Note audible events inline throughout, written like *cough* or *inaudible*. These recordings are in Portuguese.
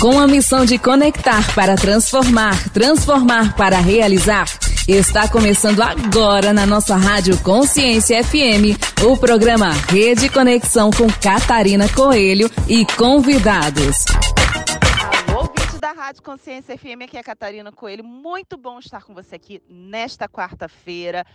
Com a missão de conectar para transformar, transformar para realizar, está começando agora na nossa Rádio Consciência FM o programa Rede Conexão com Catarina Coelho e convidados. Da Rádio Consciência FM, aqui é a Catarina Coelho. Muito bom estar com você aqui nesta quarta-feira.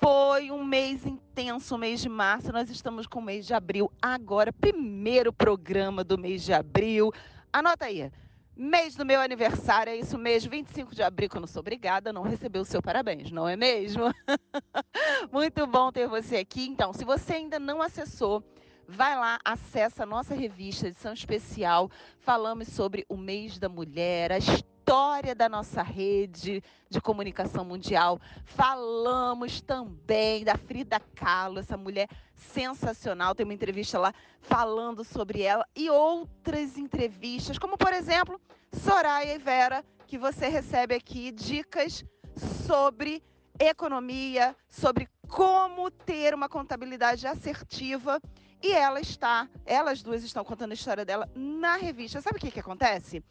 Foi um mês intenso, o mês de março. Nós estamos com o mês de abril agora, primeiro programa do mês de abril. Anota aí. Mês do meu aniversário, é isso mesmo, 25 de abril, que eu não sou obrigada a não receber o seu parabéns, não é mesmo? *laughs* Muito bom ter você aqui. Então, se você ainda não acessou, vai lá, acessa a nossa revista, edição especial. Falamos sobre o mês da mulher, a história da nossa rede de comunicação mundial. Falamos também da Frida Kahlo, essa mulher sensacional. Tem uma entrevista lá falando sobre ela e outras entrevistas, como por exemplo, Soraya e Vera, que você recebe aqui dicas sobre economia, sobre como ter uma contabilidade assertiva. E ela está, elas duas estão contando a história dela na revista. Sabe o que, que acontece?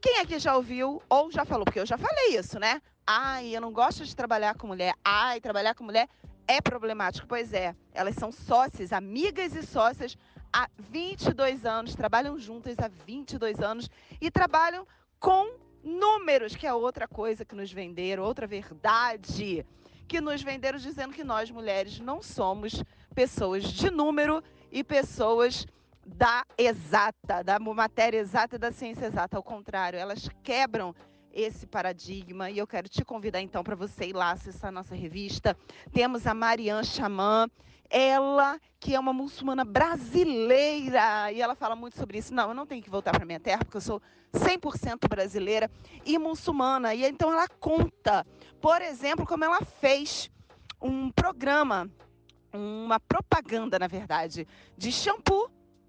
Quem aqui já ouviu ou já falou? Porque eu já falei isso, né? Ai, eu não gosto de trabalhar com mulher. Ai, trabalhar com mulher é problemático. Pois é, elas são sócias, amigas e sócias há 22 anos, trabalham juntas há 22 anos e trabalham com números, que é outra coisa que nos venderam, outra verdade que nos venderam dizendo que nós mulheres não somos pessoas de número e pessoas da exata, da matéria exata e da ciência exata. Ao contrário, elas quebram esse paradigma e eu quero te convidar então para você ir lá acessar a nossa revista. Temos a Marianne Chaman, ela que é uma muçulmana brasileira e ela fala muito sobre isso. Não, eu não tenho que voltar para minha terra porque eu sou 100% brasileira e muçulmana. E então ela conta, por exemplo, como ela fez um programa, uma propaganda, na verdade, de shampoo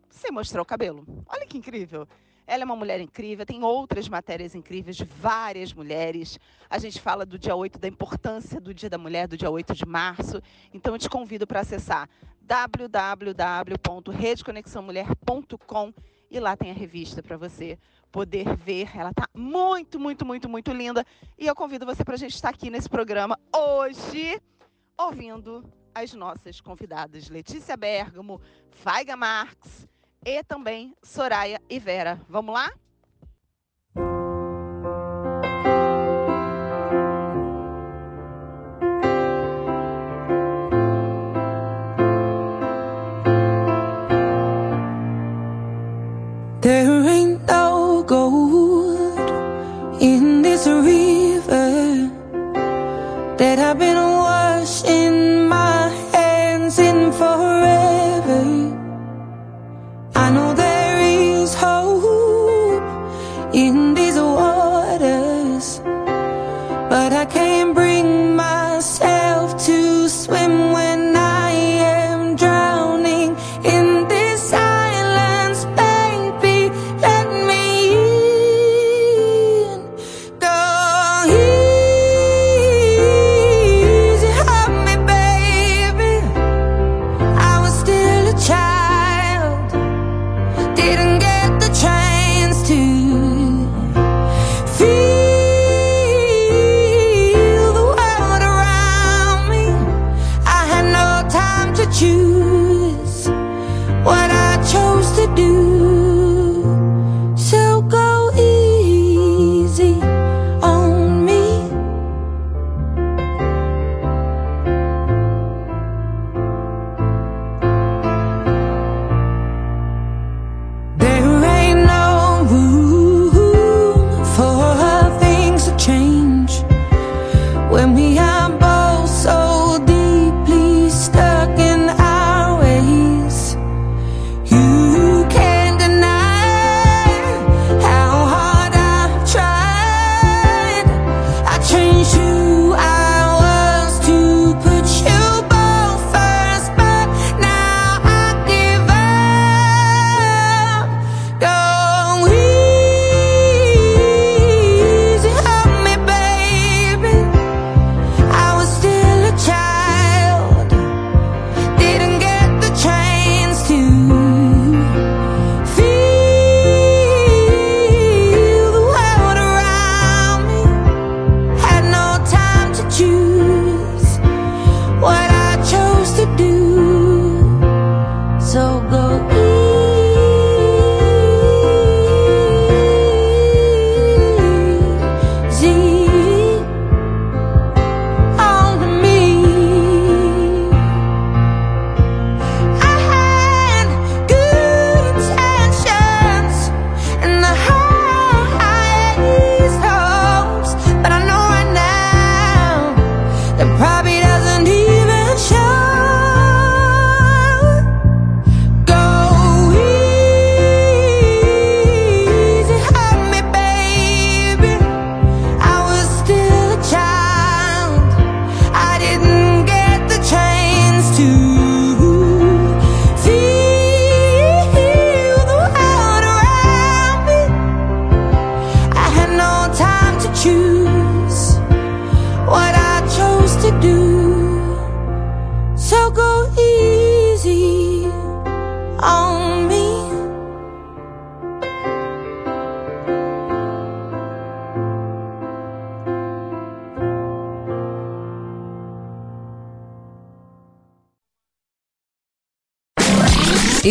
sem mostrar o cabelo. Olha que incrível. Ela é uma mulher incrível, tem outras matérias incríveis de várias mulheres. A gente fala do dia 8, da importância do Dia da Mulher, do dia 8 de março. Então eu te convido para acessar www.redeconexãomulher.com e lá tem a revista para você poder ver. Ela está muito, muito, muito, muito linda. E eu convido você para a gente estar aqui nesse programa hoje, ouvindo as nossas convidadas Letícia Bergamo, Faiga Marx e também Soraya e Vera. Vamos lá?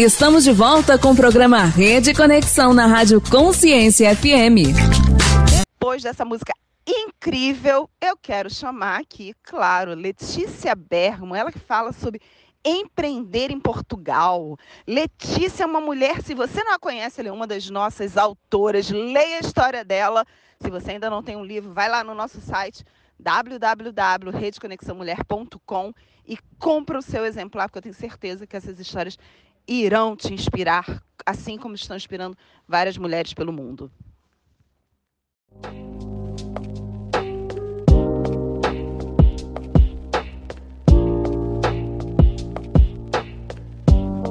Estamos de volta com o programa Rede Conexão na Rádio Consciência FM. Depois dessa música incrível, eu quero chamar aqui, claro, Letícia Bergamo, ela que fala sobre empreender em Portugal. Letícia é uma mulher, se você não a conhece, ela é uma das nossas autoras, leia a história dela. Se você ainda não tem um livro, vai lá no nosso site www.redeconexãomulher.com e compra o seu exemplar, porque eu tenho certeza que essas histórias irão te inspirar, assim como estão inspirando várias mulheres pelo mundo.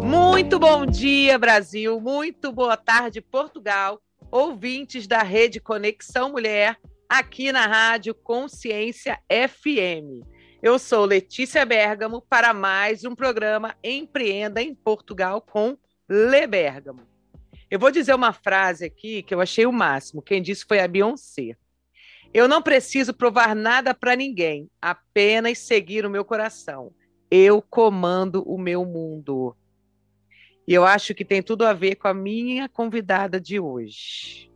Muito bom dia, Brasil. Muito boa tarde, Portugal. Ouvintes da Rede Conexão Mulher, aqui na Rádio Consciência FM. Eu sou Letícia Bergamo para mais um programa Empreenda em Portugal com Le Bergamo. Eu vou dizer uma frase aqui que eu achei o máximo. Quem disse foi a Beyoncé. Eu não preciso provar nada para ninguém, apenas seguir o meu coração. Eu comando o meu mundo. E eu acho que tem tudo a ver com a minha convidada de hoje.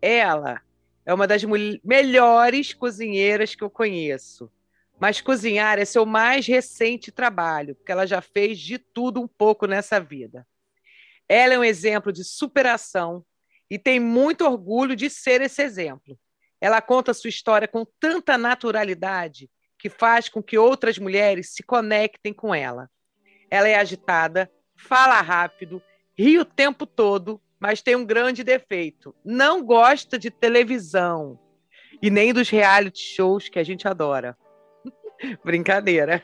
Ela é uma das melhores cozinheiras que eu conheço mas cozinhar é seu mais recente trabalho, porque ela já fez de tudo um pouco nessa vida. Ela é um exemplo de superação e tem muito orgulho de ser esse exemplo. Ela conta sua história com tanta naturalidade que faz com que outras mulheres se conectem com ela. Ela é agitada, fala rápido, ri o tempo todo, mas tem um grande defeito: não gosta de televisão e nem dos reality shows que a gente adora. *laughs* Brincadeira.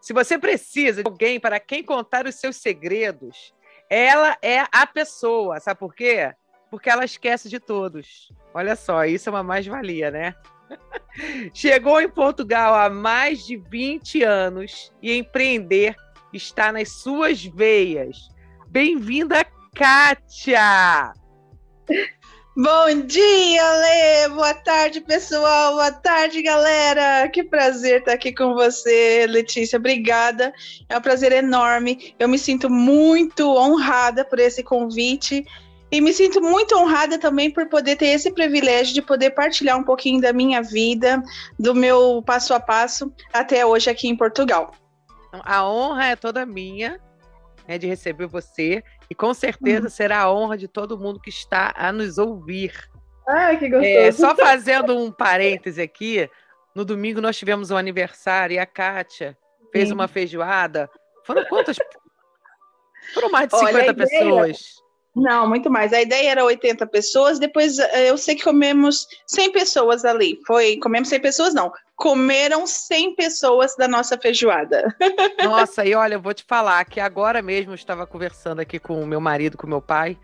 Se você precisa de alguém para quem contar os seus segredos, ela é a pessoa. Sabe por quê? Porque ela esquece de todos. Olha só, isso é uma mais-valia, né? *laughs* Chegou em Portugal há mais de 20 anos e empreender está nas suas veias. Bem-vinda, Kátia! Bom dia, Lê! Boa tarde, pessoal! Boa tarde, galera! Que prazer estar aqui com você, Letícia. Obrigada. É um prazer enorme. Eu me sinto muito honrada por esse convite e me sinto muito honrada também por poder ter esse privilégio de poder partilhar um pouquinho da minha vida, do meu passo a passo até hoje aqui em Portugal. A honra é toda minha né, de receber você e com certeza uhum. será a honra de todo mundo que está a nos ouvir. Ai, que gostoso. É, só *laughs* fazendo um parêntese aqui, no domingo nós tivemos um aniversário e a Kátia fez Sim. uma feijoada. Foram quantas? Foram mais de 50 Olha, pessoas. Não, muito mais. A ideia era 80 pessoas, depois eh, eu sei que comemos 100 pessoas ali. Foi, comemos 100 pessoas, não. Comeram 100 pessoas da nossa feijoada. *laughs* Nossa, e olha, eu vou te falar que agora mesmo eu estava conversando aqui com o meu marido, com o meu pai,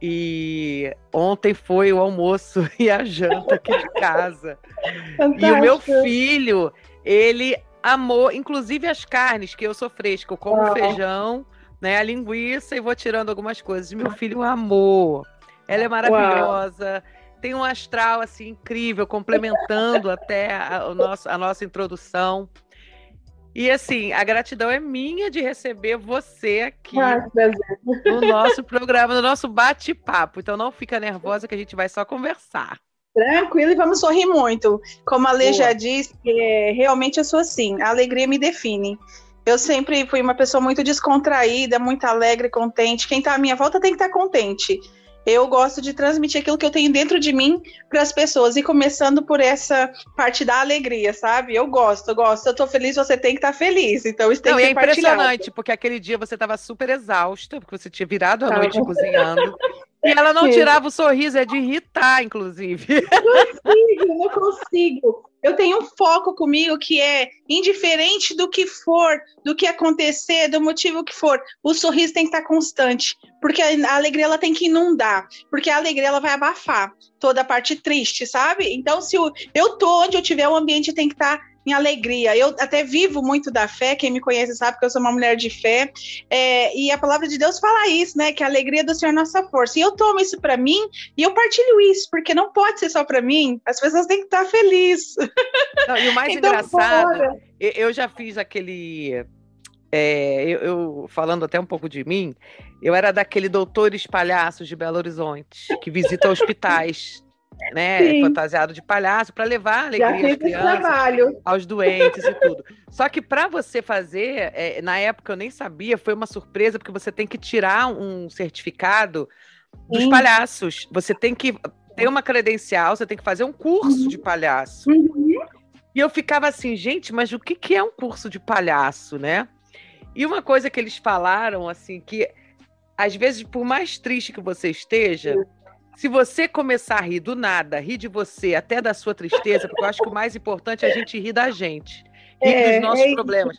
e ontem foi o almoço *laughs* e a janta aqui de casa. Fantástico. E o meu filho, ele amou, inclusive as carnes, que eu sou fresca, eu como feijão né, a linguiça e vou tirando algumas coisas. Meu filho amou. Ela é maravilhosa. Uau. Tem um astral assim incrível, complementando até a, o nosso, a nossa introdução. E assim, a gratidão é minha de receber você aqui ah, no nosso programa, no nosso bate-papo. Então não fica nervosa que a gente vai só conversar. Tranquilo e vamos sorrir muito. Como a Lê Boa. já disse, é, realmente eu sou assim, a alegria me define. Eu sempre fui uma pessoa muito descontraída, muito alegre, contente. Quem está à minha volta tem que estar tá contente. Eu gosto de transmitir aquilo que eu tenho dentro de mim para as pessoas e começando por essa parte da alegria, sabe? Eu gosto, eu gosto. Eu tô feliz, você tem que estar tá feliz. Então isso tem Não, que ser é impressionante, porque aquele dia você estava super exausta, porque você tinha virado a noite cozinhando. E ela não tirava o sorriso, é de irritar, inclusive. Não consigo, não consigo. Eu tenho um foco comigo que é indiferente do que for, do que acontecer, do motivo que for, o sorriso tem que estar constante, porque a alegria ela tem que inundar, porque a alegria ela vai abafar toda a parte triste, sabe? Então, se eu, eu tô onde eu tiver, o ambiente tem que estar em alegria. Eu até vivo muito da fé, quem me conhece sabe que eu sou uma mulher de fé, é, e a palavra de Deus fala isso, né? Que a alegria do Senhor é nossa força. E eu tomo isso para mim e eu partilho isso, porque não pode ser só para mim, as pessoas têm que estar felizes. e o mais *laughs* então, engraçado, eu já fiz aquele é, eu, eu, falando até um pouco de mim, eu era daquele doutores palhaços de Belo Horizonte, que visita hospitais, *laughs* né, Sim. fantasiado de palhaço, para levar alegria às crianças, aos doentes e tudo. Só que para você fazer, é, na época eu nem sabia, foi uma surpresa, porque você tem que tirar um certificado dos Sim. palhaços. Você tem que ter uma credencial, você tem que fazer um curso uhum. de palhaço. Uhum. E eu ficava assim, gente, mas o que, que é um curso de palhaço, né? E uma coisa que eles falaram, assim, que às vezes, por mais triste que você esteja, se você começar a rir do nada, rir de você, até da sua tristeza, porque eu acho que o mais importante é a gente rir da gente, rir é, dos nossos é problemas.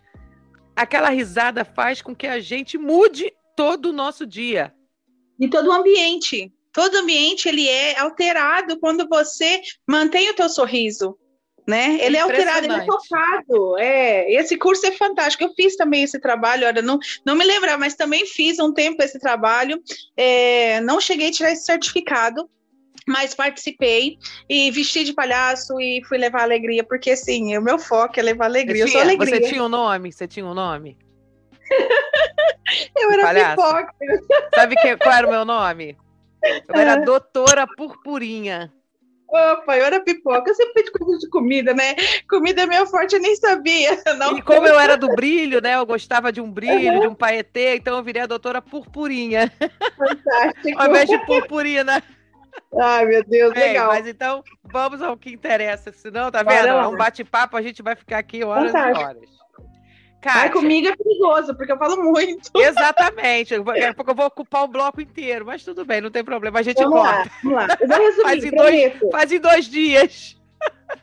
Aquela risada faz com que a gente mude todo o nosso dia. E todo o ambiente. Todo ambiente ele é alterado quando você mantém o teu sorriso né? Ele é alterado, ele é tocado. É, esse curso é fantástico. Eu fiz também esse trabalho, olha, não, não me lembro, mas também fiz um tempo esse trabalho. É, não cheguei a tirar esse certificado, mas participei e vesti de palhaço e fui levar alegria, porque assim, o meu foco é levar alegria. Você tinha, eu sou alegria. Você tinha um nome? Você tinha um nome? *laughs* eu era palhaço. pipoca. Sabe que, qual era o meu nome? Eu era doutora Purpurinha. Opa, eu era pipoca. Eu sempre pedi coisa de comida, né? Comida é meu forte, eu nem sabia. *laughs* Não e como eu era do brilho, né? Eu gostava de um brilho, uhum. de um paetê, então eu virei a doutora Purpurinha. Fantástico. *laughs* Ao invés de purpurina. Ai, meu Deus, Bem, legal. Mas então, vamos ao que interessa. Senão, tá vendo? É um bate-papo, a gente vai ficar aqui horas Fantástico. e horas. Kátia. Ai, comigo é perigoso, porque eu falo muito. *laughs* Exatamente. Daqui a pouco eu vou ocupar o bloco inteiro, mas tudo bem, não tem problema. A gente vamos corta. Lá, vamos lá. Eu vou *laughs* resumir, faz, em dois, faz em dois dias.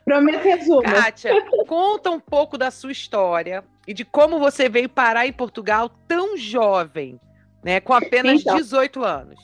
Prometo resumo. Kátia, conta um pouco da sua história e de como você veio parar em Portugal tão jovem, né? Com apenas então, 18 anos.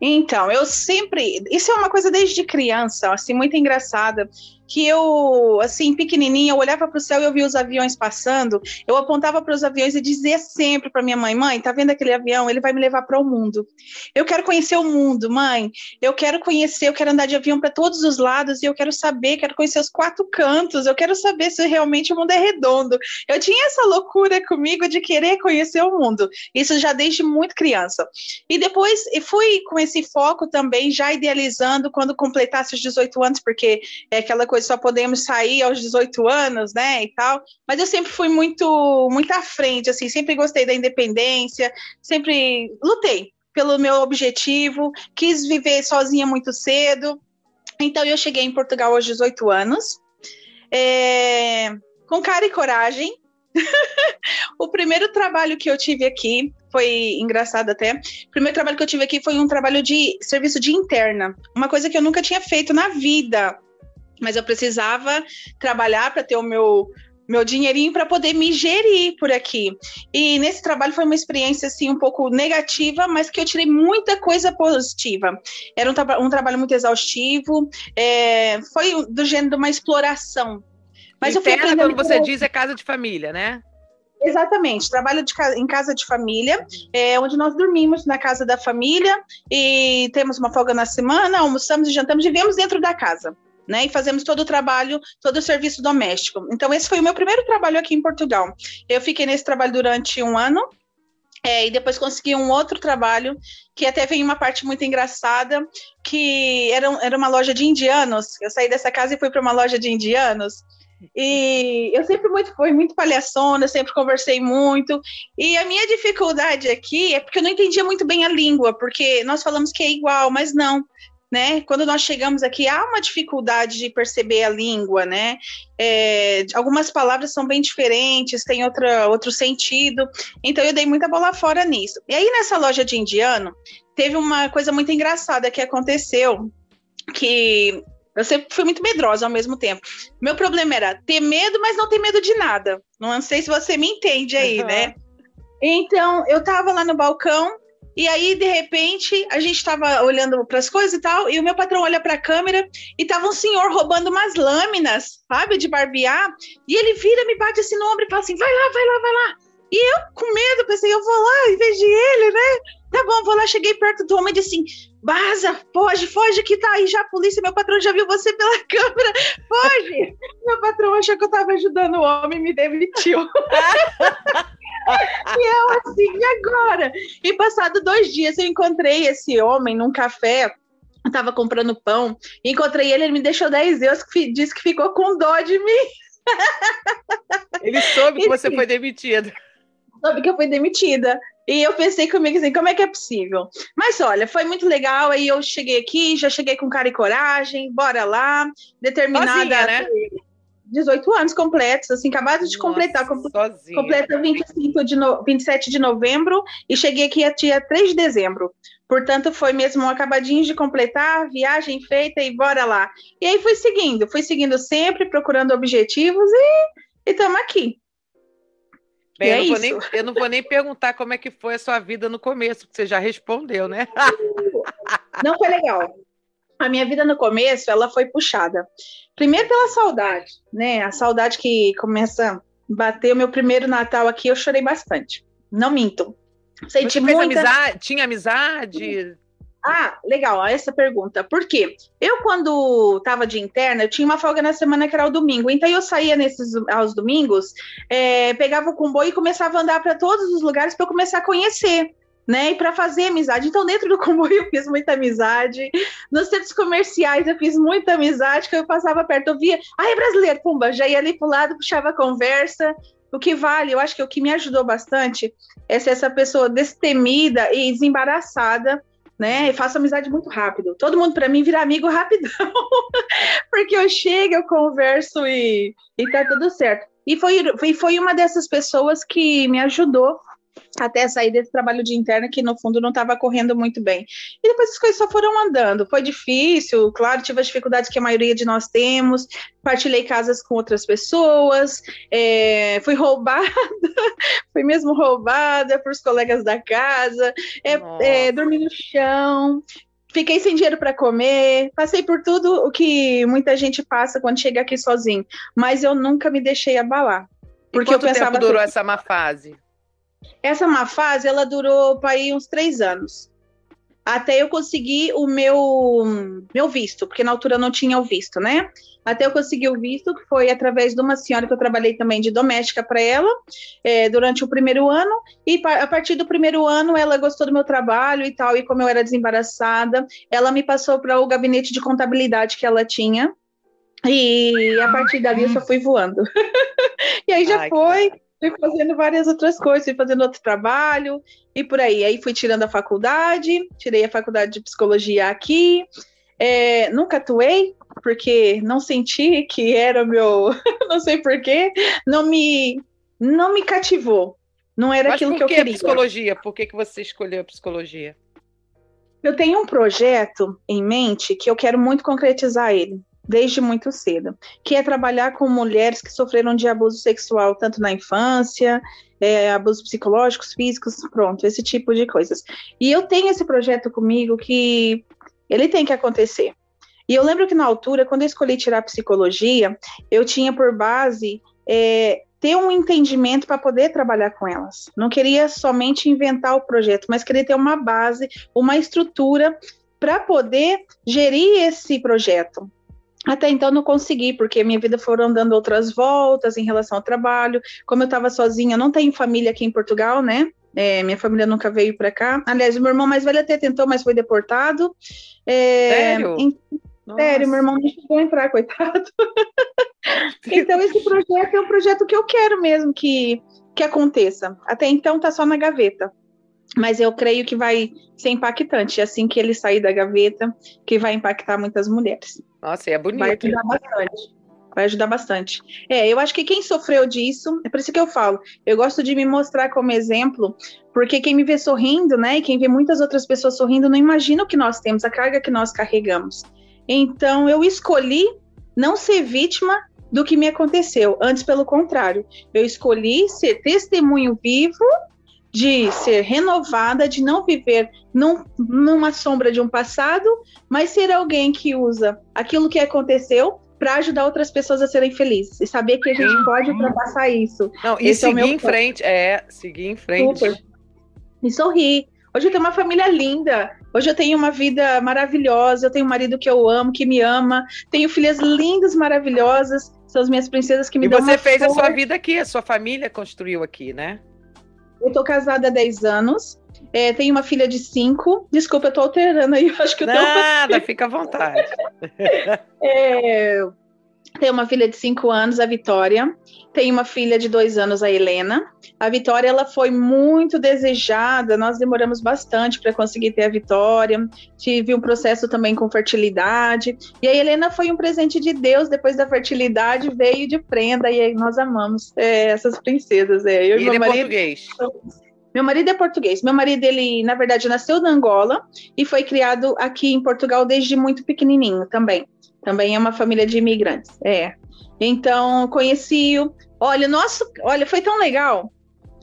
Então, eu sempre. Isso é uma coisa desde criança, assim, muito engraçada que eu, assim, pequenininha, eu olhava para o céu e eu via os aviões passando, eu apontava para os aviões e dizia sempre para minha mãe: mãe, tá vendo aquele avião? Ele vai me levar para o mundo. Eu quero conhecer o mundo, mãe. Eu quero conhecer, eu quero andar de avião para todos os lados e eu quero saber, quero conhecer os quatro cantos, eu quero saber se realmente o mundo é redondo. Eu tinha essa loucura comigo de querer conhecer o mundo. Isso já desde muito criança. E depois fui com esse foco também, já idealizando quando completasse os 18 anos, porque é aquela coisa só podemos sair aos 18 anos, né, e tal. Mas eu sempre fui muito, muito à frente, assim, sempre gostei da independência, sempre lutei pelo meu objetivo, quis viver sozinha muito cedo. Então eu cheguei em Portugal aos 18 anos, é, com cara e coragem. *laughs* o primeiro trabalho que eu tive aqui foi engraçado até. O primeiro trabalho que eu tive aqui foi um trabalho de serviço de interna, uma coisa que eu nunca tinha feito na vida mas eu precisava trabalhar para ter o meu meu dinheirinho para poder me gerir por aqui. E nesse trabalho foi uma experiência assim um pouco negativa, mas que eu tirei muita coisa positiva. Era um, tra um trabalho muito exaustivo, é, foi do gênero de uma exploração. Mas Interna, eu fui quando você diz é casa de família, né? Exatamente, trabalho de, em casa de família, é, onde nós dormimos na casa da família e temos uma folga na semana, almoçamos e jantamos, vivemos dentro da casa né? E fazemos todo o trabalho, todo o serviço doméstico. Então, esse foi o meu primeiro trabalho aqui em Portugal. Eu fiquei nesse trabalho durante um ano. É, e depois consegui um outro trabalho, que até vem uma parte muito engraçada, que era, era uma loja de indianos. Eu saí dessa casa e fui para uma loja de indianos. E eu sempre muito, fui muito palhaçona, sempre conversei muito. E a minha dificuldade aqui é porque eu não entendia muito bem a língua, porque nós falamos que é igual, mas não né? Quando nós chegamos aqui, há uma dificuldade de perceber a língua, né? É, algumas palavras são bem diferentes, tem outra, outro sentido. Então eu dei muita bola fora nisso. E aí nessa loja de indiano, teve uma coisa muito engraçada que aconteceu, que eu sempre fui muito medrosa ao mesmo tempo. Meu problema era ter medo, mas não ter medo de nada. Não sei se você me entende aí, uhum. né? Então, eu tava lá no balcão e aí, de repente, a gente estava olhando para as coisas e tal, e o meu patrão olha para a câmera e tava um senhor roubando umas lâminas, sabe, de barbear. E ele vira, me bate assim no ombro e fala assim: vai lá, vai lá, vai lá. E eu, com medo, pensei: eu vou lá em vez de ele, né? Tá bom, vou lá. Cheguei perto do homem e disse assim: Baza, foge, foge, que tá aí já a polícia. Meu patrão já viu você pela *laughs* câmera, foge. meu patrão achou que eu tava ajudando o homem e me demitiu. *laughs* *laughs* e eu assim, e agora? E passado dois dias eu encontrei esse homem num café. Eu tava comprando pão, encontrei ele, ele me deixou 10 euros, disse que ficou com dó de mim. *laughs* Ele soube que você foi demitida. Soube que eu fui demitida. E eu pensei comigo assim, como é que é possível? Mas olha, foi muito legal. Aí eu cheguei aqui, já cheguei com cara e coragem, bora lá, determinada. Sozinha, né? 18 anos completos, assim, acabado de Nossa, completar. Sozinha. Completa 25 de no, 27 de novembro e cheguei aqui a dia 3 de dezembro. Portanto, foi mesmo um acabadinho de completar, viagem feita e bora lá. E aí fui seguindo, fui seguindo sempre, procurando objetivos e estamos aqui. Bem, eu, é não nem, eu, não vou nem, perguntar como é que foi a sua vida no começo, porque você já respondeu, né? Não foi legal. A minha vida no começo, ela foi puxada. Primeiro pela saudade, né? A saudade que começa a bater. O meu primeiro Natal aqui, eu chorei bastante. Não minto. Senti Você muita... amizade? Tinha amizade? Ah, legal, essa pergunta. Por quê? Eu, quando estava de interna, eu tinha uma folga na semana que era o domingo. Então, eu saía nesses aos domingos, é, pegava o comboio e começava a andar para todos os lugares para eu começar a conhecer. Né, e para fazer amizade. Então, dentro do comboio, eu fiz muita amizade. Nos centros comerciais, eu fiz muita amizade. Que eu passava perto, eu via, ai, é brasileiro, pumba, já ia ali pro lado, puxava a conversa. O que vale, eu acho que o que me ajudou bastante é ser essa pessoa destemida e desembaraçada né? Eu faço amizade muito rápido. Todo mundo para mim vira amigo rapidão. *laughs* Porque eu chego, eu converso e, e tá tudo certo. E foi, foi, foi uma dessas pessoas que me ajudou até sair desse trabalho de interna que no fundo não estava correndo muito bem. E depois as coisas só foram andando. Foi difícil, claro, tive as dificuldades que a maioria de nós temos. Partilhei casas com outras pessoas, é, fui roubada, *laughs* fui mesmo roubada por os colegas da casa, é, é, dormi no chão. Fiquei sem dinheiro para comer, passei por tudo o que muita gente passa quando chega aqui sozinho, mas eu nunca me deixei abalar. Porque e quanto eu pensava tempo durou assim, essa má fase? Essa má fase, ela durou para uns três anos. Até eu conseguir o meu, meu visto, porque na altura eu não tinha o visto, né? Até eu conseguir o visto, que foi através de uma senhora que eu trabalhei também de doméstica para ela, é, durante o primeiro ano. E a partir do primeiro ano, ela gostou do meu trabalho e tal. E como eu era desembaraçada, ela me passou para o gabinete de contabilidade que ela tinha. E a partir dali eu só fui voando. *laughs* e aí já Ai, foi. Fui fazendo várias outras coisas, fui fazendo outro trabalho e por aí. Aí fui tirando a faculdade, tirei a faculdade de psicologia aqui. É, nunca atuei, porque não senti que era o meu. *laughs* não sei porquê, não me, não me cativou. Não era Mas aquilo que eu queria. psicologia? Por que, que você escolheu a psicologia? Eu tenho um projeto em mente que eu quero muito concretizar ele desde muito cedo, que é trabalhar com mulheres que sofreram de abuso sexual tanto na infância, é, abusos psicológicos, físicos, pronto, esse tipo de coisas. E eu tenho esse projeto comigo que ele tem que acontecer. E eu lembro que na altura, quando eu escolhi tirar psicologia, eu tinha por base é, ter um entendimento para poder trabalhar com elas. Não queria somente inventar o projeto, mas queria ter uma base, uma estrutura para poder gerir esse projeto. Até então não consegui, porque minha vida foram dando outras voltas em relação ao trabalho. Como eu estava sozinha, não tenho família aqui em Portugal, né? É, minha família nunca veio para cá. Aliás, meu irmão mais velho até tentou, mas foi deportado. É, Sério? Em, sério, meu irmão não chegou a entrar, coitado. *laughs* então, esse projeto é um projeto que eu quero mesmo que, que aconteça. Até então tá só na gaveta mas eu creio que vai ser impactante assim que ele sair da gaveta, que vai impactar muitas mulheres. Nossa, é bonito. Vai ajudar bastante. Vai ajudar bastante. É, eu acho que quem sofreu disso, é por isso que eu falo, eu gosto de me mostrar como exemplo, porque quem me vê sorrindo, né, e quem vê muitas outras pessoas sorrindo, não imagina o que nós temos, a carga que nós carregamos. Então, eu escolhi não ser vítima do que me aconteceu, antes pelo contrário, eu escolhi ser testemunho vivo de ser renovada, de não viver num, numa sombra de um passado, mas ser alguém que usa aquilo que aconteceu para ajudar outras pessoas a serem felizes e saber que a gente uhum. pode ultrapassar isso. Não, e Esse é seguir é em frente, é, seguir em frente. Super. E sorrir. Hoje eu tenho uma família linda. Hoje eu tenho uma vida maravilhosa. Eu tenho um marido que eu amo, que me ama. Tenho filhas lindas, maravilhosas. São as minhas princesas que me e dão E você fez a sua vida aqui, a sua família construiu aqui, né? Eu tô casada há 10 anos. É, tenho uma filha de 5. Desculpa, eu tô alterando aí. *laughs* Acho que eu tô... Nada, fica à vontade. *laughs* é, tenho uma filha de 5 anos, a Vitória. Tenho uma filha de 2 anos, a Helena. A Vitória ela foi muito desejada. Nós demoramos bastante para conseguir ter a Vitória. Tive um processo também com fertilidade. E a Helena foi um presente de Deus. Depois da fertilidade veio de prenda e aí nós amamos é, essas princesas. É. Eu e, e meu é marido. português. Meu marido é português. Meu marido, ele, na verdade, nasceu na Angola e foi criado aqui em Portugal desde muito pequenininho também. Também é uma família de imigrantes. É. Então, conheci-o. Olha, nosso, olha, foi tão legal.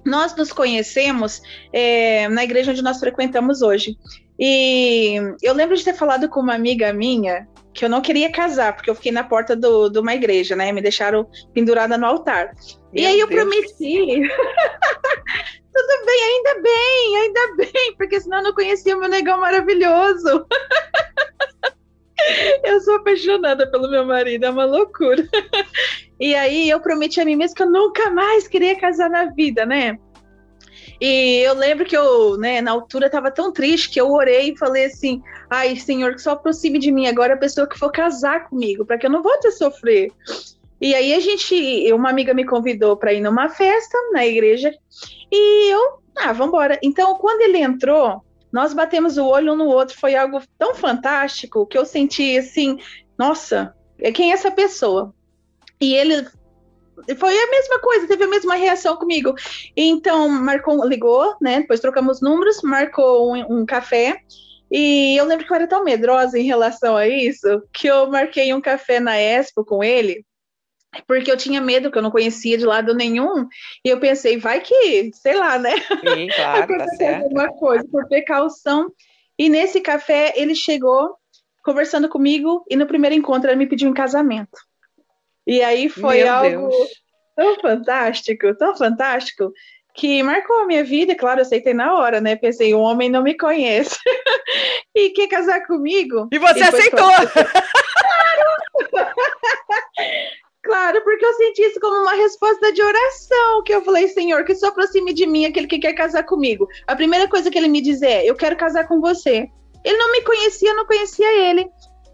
Nós nos conhecemos é, na igreja onde nós frequentamos hoje. E eu lembro de ter falado com uma amiga minha que eu não queria casar, porque eu fiquei na porta do, de uma igreja, né? Me deixaram pendurada no altar. Meu e aí eu Deus. prometi. *laughs* Tudo bem, ainda bem, ainda bem, porque senão eu não conhecia o meu negão maravilhoso. *laughs* Eu sou apaixonada pelo meu marido, é uma loucura. E aí eu prometi a mim mesma que eu nunca mais queria casar na vida, né? E eu lembro que eu, né, na altura estava tão triste que eu orei e falei assim: "Ai, Senhor, que só aproxime de mim agora a pessoa que for casar comigo, para que eu não volte a sofrer". E aí a gente, uma amiga me convidou para ir numa festa na igreja e eu, ah, vamos embora. Então, quando ele entrou, nós batemos o olho um no outro, foi algo tão fantástico que eu senti assim, nossa, é quem é essa pessoa? E ele foi a mesma coisa, teve a mesma reação comigo. Então, marcou, ligou, né? Depois trocamos números, marcou um, um café. E eu lembro que eu era tão medrosa em relação a isso que eu marquei um café na Expo com ele porque eu tinha medo, que eu não conhecia de lado nenhum, e eu pensei, vai que, sei lá, né? Sim, *laughs* claro, tá certo. alguma coisa, por precaução. E nesse café, ele chegou conversando comigo, e no primeiro encontro ele me pediu em casamento. E aí foi Meu algo Deus. tão fantástico, tão fantástico, que marcou a minha vida, claro, aceitei na hora, né? Pensei, o homem não me conhece *laughs* e quer casar comigo. E você aceitou! Claro! *laughs* Claro, porque eu senti isso como uma resposta de oração, que eu falei, Senhor, que se aproxime de mim aquele que quer casar comigo. A primeira coisa que ele me diz é, eu quero casar com você. Ele não me conhecia, eu não conhecia ele.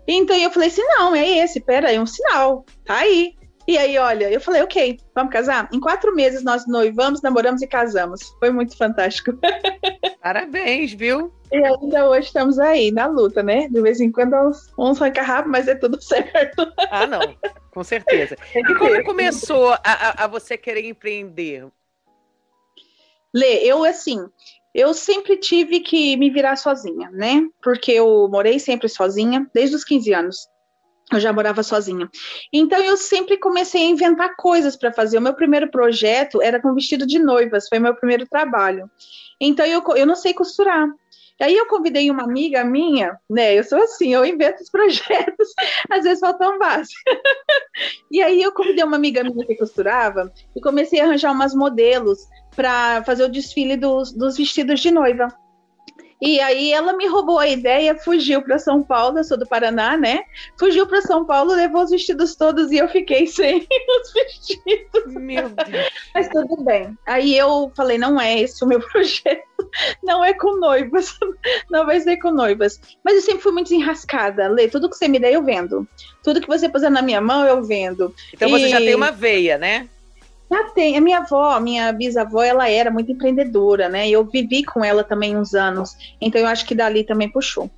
Então eu falei assim, não, é esse, pera, é um sinal, tá aí. E aí, olha, eu falei, ok, vamos casar? Em quatro meses nós noivamos, namoramos e casamos. Foi muito fantástico. *laughs* Parabéns, viu? E ainda hoje estamos aí, na luta, né? De vez em quando uns arranca rápido, mas é tudo *laughs* certo. Ah, não, com certeza. *laughs* E como começou a, a, a você querer empreender? Lê, eu assim, eu sempre tive que me virar sozinha, né? Porque eu morei sempre sozinha, desde os 15 anos. Eu já morava sozinha. Então eu sempre comecei a inventar coisas para fazer. O meu primeiro projeto era com vestido de noivas, foi meu primeiro trabalho. Então eu, eu não sei costurar. Aí eu convidei uma amiga minha, né? Eu sou assim, eu invento os *laughs* projetos, às vezes faltam base. *laughs* e aí eu convidei uma amiga minha que costurava e comecei a arranjar umas modelos para fazer o desfile dos, dos vestidos de noiva. E aí ela me roubou a ideia, fugiu para São Paulo, eu sou do Paraná, né? Fugiu para São Paulo, levou os vestidos todos e eu fiquei *laughs* sem os vestidos. Meu Deus. Mas tudo bem. Aí eu falei, não é esse o meu *laughs* projeto, não é com noivas, *laughs* não vai ser com noivas. Mas eu sempre fui muito enrascada, Lê, tudo que você me der eu vendo. Tudo que você puser na minha mão eu vendo. Então e... você já tem uma veia, né? Já tem. A minha avó, minha bisavó, ela era muito empreendedora, né? Eu vivi com ela também uns anos. Então eu acho que dali também puxou.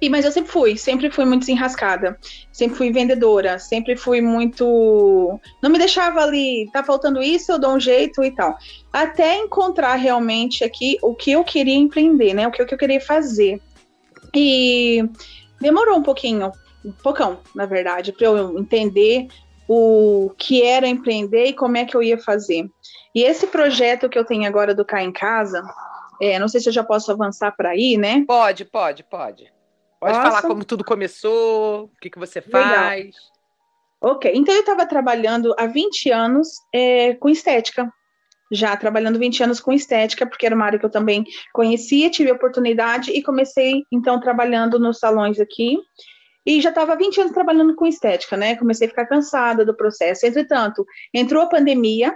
E, mas eu sempre fui, sempre fui muito desenrascada. Sempre fui vendedora, sempre fui muito. Não me deixava ali, tá faltando isso, eu dou um jeito e tal. Até encontrar realmente aqui o que eu queria empreender, né? O que eu queria fazer. E demorou um pouquinho, um pocão, na verdade, para eu entender o que era empreender e como é que eu ia fazer. E esse projeto que eu tenho agora do Cá em Casa, é, não sei se eu já posso avançar para aí, né? Pode, pode, pode. Pode Nossa. falar como tudo começou, o que, que você faz. Legal. Ok, então eu estava trabalhando há 20 anos é, com estética. Já trabalhando 20 anos com estética, porque era uma área que eu também conhecia, tive oportunidade e comecei então trabalhando nos salões aqui. E já estava 20 anos trabalhando com estética, né? Comecei a ficar cansada do processo. Entretanto, entrou a pandemia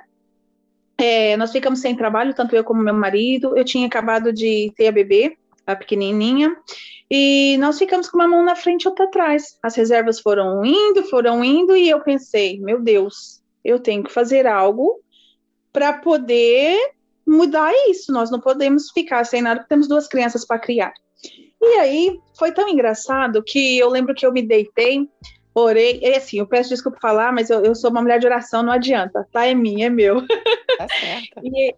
é, nós ficamos sem trabalho, tanto eu como meu marido. Eu tinha acabado de ter a bebê, a pequenininha, e nós ficamos com uma mão na frente e outra atrás. As reservas foram indo, foram indo, e eu pensei, meu Deus, eu tenho que fazer algo para poder mudar isso. Nós não podemos ficar sem nada, porque temos duas crianças para criar. E aí foi tão engraçado que eu lembro que eu me deitei, orei. E assim, eu peço desculpa falar, mas eu, eu sou uma mulher de oração, não adianta, tá? É minha, é meu. *laughs* Tá certo. e,